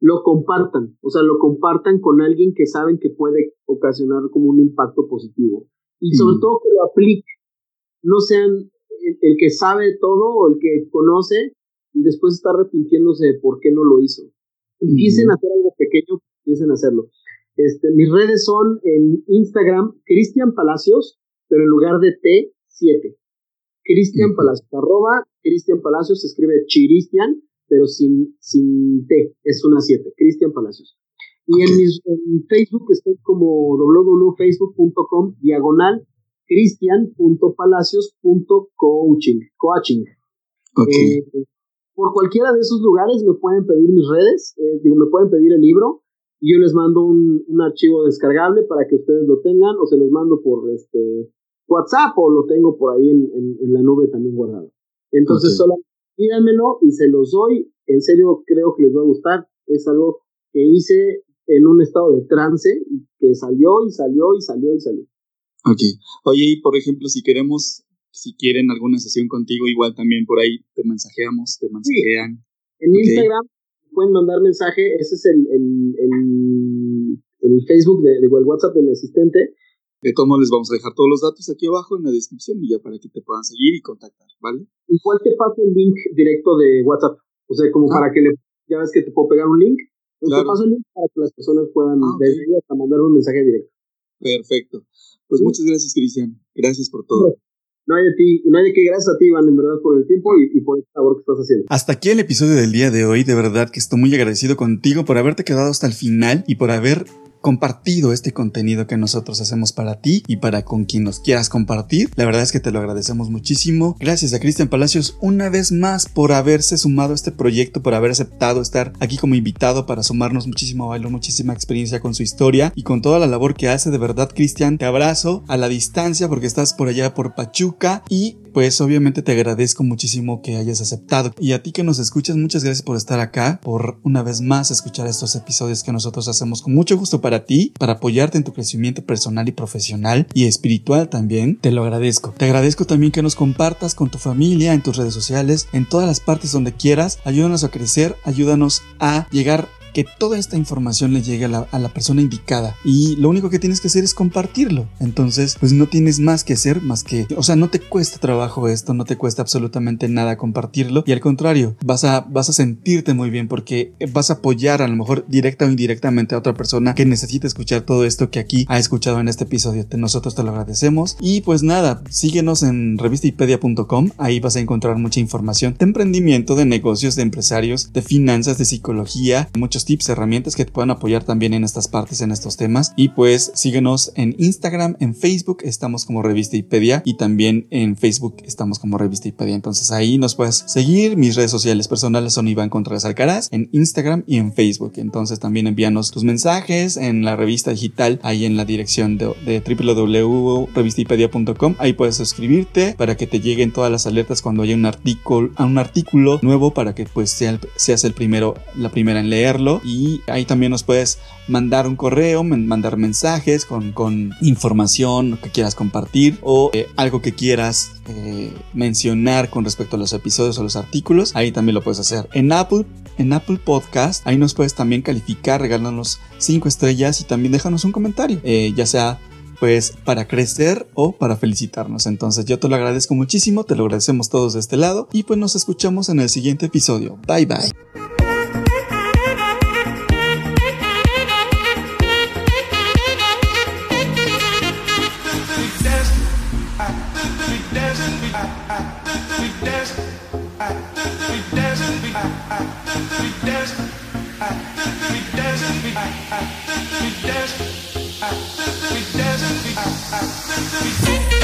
lo compartan, o sea, lo compartan con alguien que saben que puede ocasionar como un impacto positivo. Y sobre todo que lo aplique, no sean el, que sabe todo o el que conoce y después está arrepintiéndose de por qué no lo hizo. Empiecen a hacer algo pequeño, empiecen a hacerlo. Este, mis redes son en Instagram, Cristian Palacios, pero en lugar de T, 7. Cristian Palacios, arroba Cristian Palacios, se escribe Chiristian, pero sin, sin T, es una 7, Cristian Palacios. Y en, mis, en Facebook estoy como www.facebook.com diagonal cristian.palacios.coaching. Coaching. Eh, por cualquiera de esos lugares me pueden pedir mis redes, eh, digo, me pueden pedir el libro y yo les mando un, un, archivo descargable para que ustedes lo tengan o se los mando por este WhatsApp o lo tengo por ahí en, en, la nube también guardado. Entonces solo pídanmelo y se los doy. En serio creo que les va a gustar. Es algo que hice en un estado de trance y que salió y salió y salió y salió. Ok. Oye, y por ejemplo, si queremos, si quieren alguna sesión contigo, igual también por ahí te mensajeamos, te mensajean. En Instagram pueden mandar mensaje, ese es el, el, el, Facebook de, de, el WhatsApp del asistente. De todos les vamos a dejar todos los datos aquí abajo en la descripción y ya para que te puedan seguir y contactar, ¿vale? Igual te paso el link directo de WhatsApp. O sea, como ah. para que le, ya ves que te puedo pegar un link. Pues te paso el link para que las personas puedan ah, desde ahí hasta mandar un mensaje directo. Perfecto. Pues muchas gracias, Cristian. Gracias por todo. No hay de ti, no hay de qué, gracias a ti, Iván, en verdad, por el tiempo y, por el labor que estás haciendo. Hasta aquí el episodio del día de hoy. De verdad que estoy muy agradecido contigo por haberte quedado hasta el final y por haber compartido este contenido que nosotros hacemos para ti y para con quien nos quieras compartir. La verdad es que te lo agradecemos muchísimo. Gracias a Cristian Palacios una vez más por haberse sumado a este proyecto, por haber aceptado estar aquí como invitado para sumarnos muchísimo valor, muchísima experiencia con su historia y con toda la labor que hace. De verdad, Cristian, te abrazo a la distancia porque estás por allá por Pachuca y pues obviamente te agradezco muchísimo que hayas aceptado. Y a ti que nos escuchas, muchas gracias por estar acá, por una vez más escuchar estos episodios que nosotros hacemos con mucho gusto para ti, para apoyarte en tu crecimiento personal y profesional y espiritual también. Te lo agradezco. Te agradezco también que nos compartas con tu familia, en tus redes sociales, en todas las partes donde quieras. Ayúdanos a crecer, ayúdanos a llegar que toda esta información le llegue a la, persona indicada y lo único que tienes que hacer es compartirlo. Entonces, pues no tienes más que hacer más que, o sea, no te cuesta trabajo esto, no te cuesta absolutamente nada compartirlo y al contrario, vas a, vas a sentirte muy bien porque vas a apoyar a lo mejor directa o indirectamente a otra persona que necesita escuchar todo esto que aquí ha escuchado en este episodio. Nosotros te lo agradecemos y pues nada, síguenos en revistipedia.com, ahí vas a encontrar mucha información de emprendimiento, de negocios, de empresarios, de finanzas, de psicología, muchos tips, herramientas que te puedan apoyar también en estas partes, en estos temas. Y pues síguenos en Instagram, en Facebook, estamos como Revista Ipedia y también en Facebook estamos como Revista Ipedia. Entonces ahí nos puedes seguir. Mis redes sociales personales son Iván Contreras Alcaraz en Instagram y en Facebook. Entonces también envíanos tus mensajes en la revista digital, ahí en la dirección de, de www.revistipedia.com. Ahí puedes suscribirte para que te lleguen todas las alertas cuando haya un artículo, un artículo nuevo para que pues seas el primero, la primera en leerlo y ahí también nos puedes mandar un correo, mandar mensajes con, con información que quieras compartir o eh, algo que quieras eh, mencionar con respecto a los episodios o los artículos. Ahí también lo puedes hacer. En Apple, en Apple Podcast, ahí nos puedes también calificar, regalarnos 5 estrellas y también déjanos un comentario, eh, ya sea pues para crecer o para felicitarnos. Entonces yo te lo agradezco muchísimo, te lo agradecemos todos de este lado y pues nos escuchamos en el siguiente episodio. Bye bye. Bye.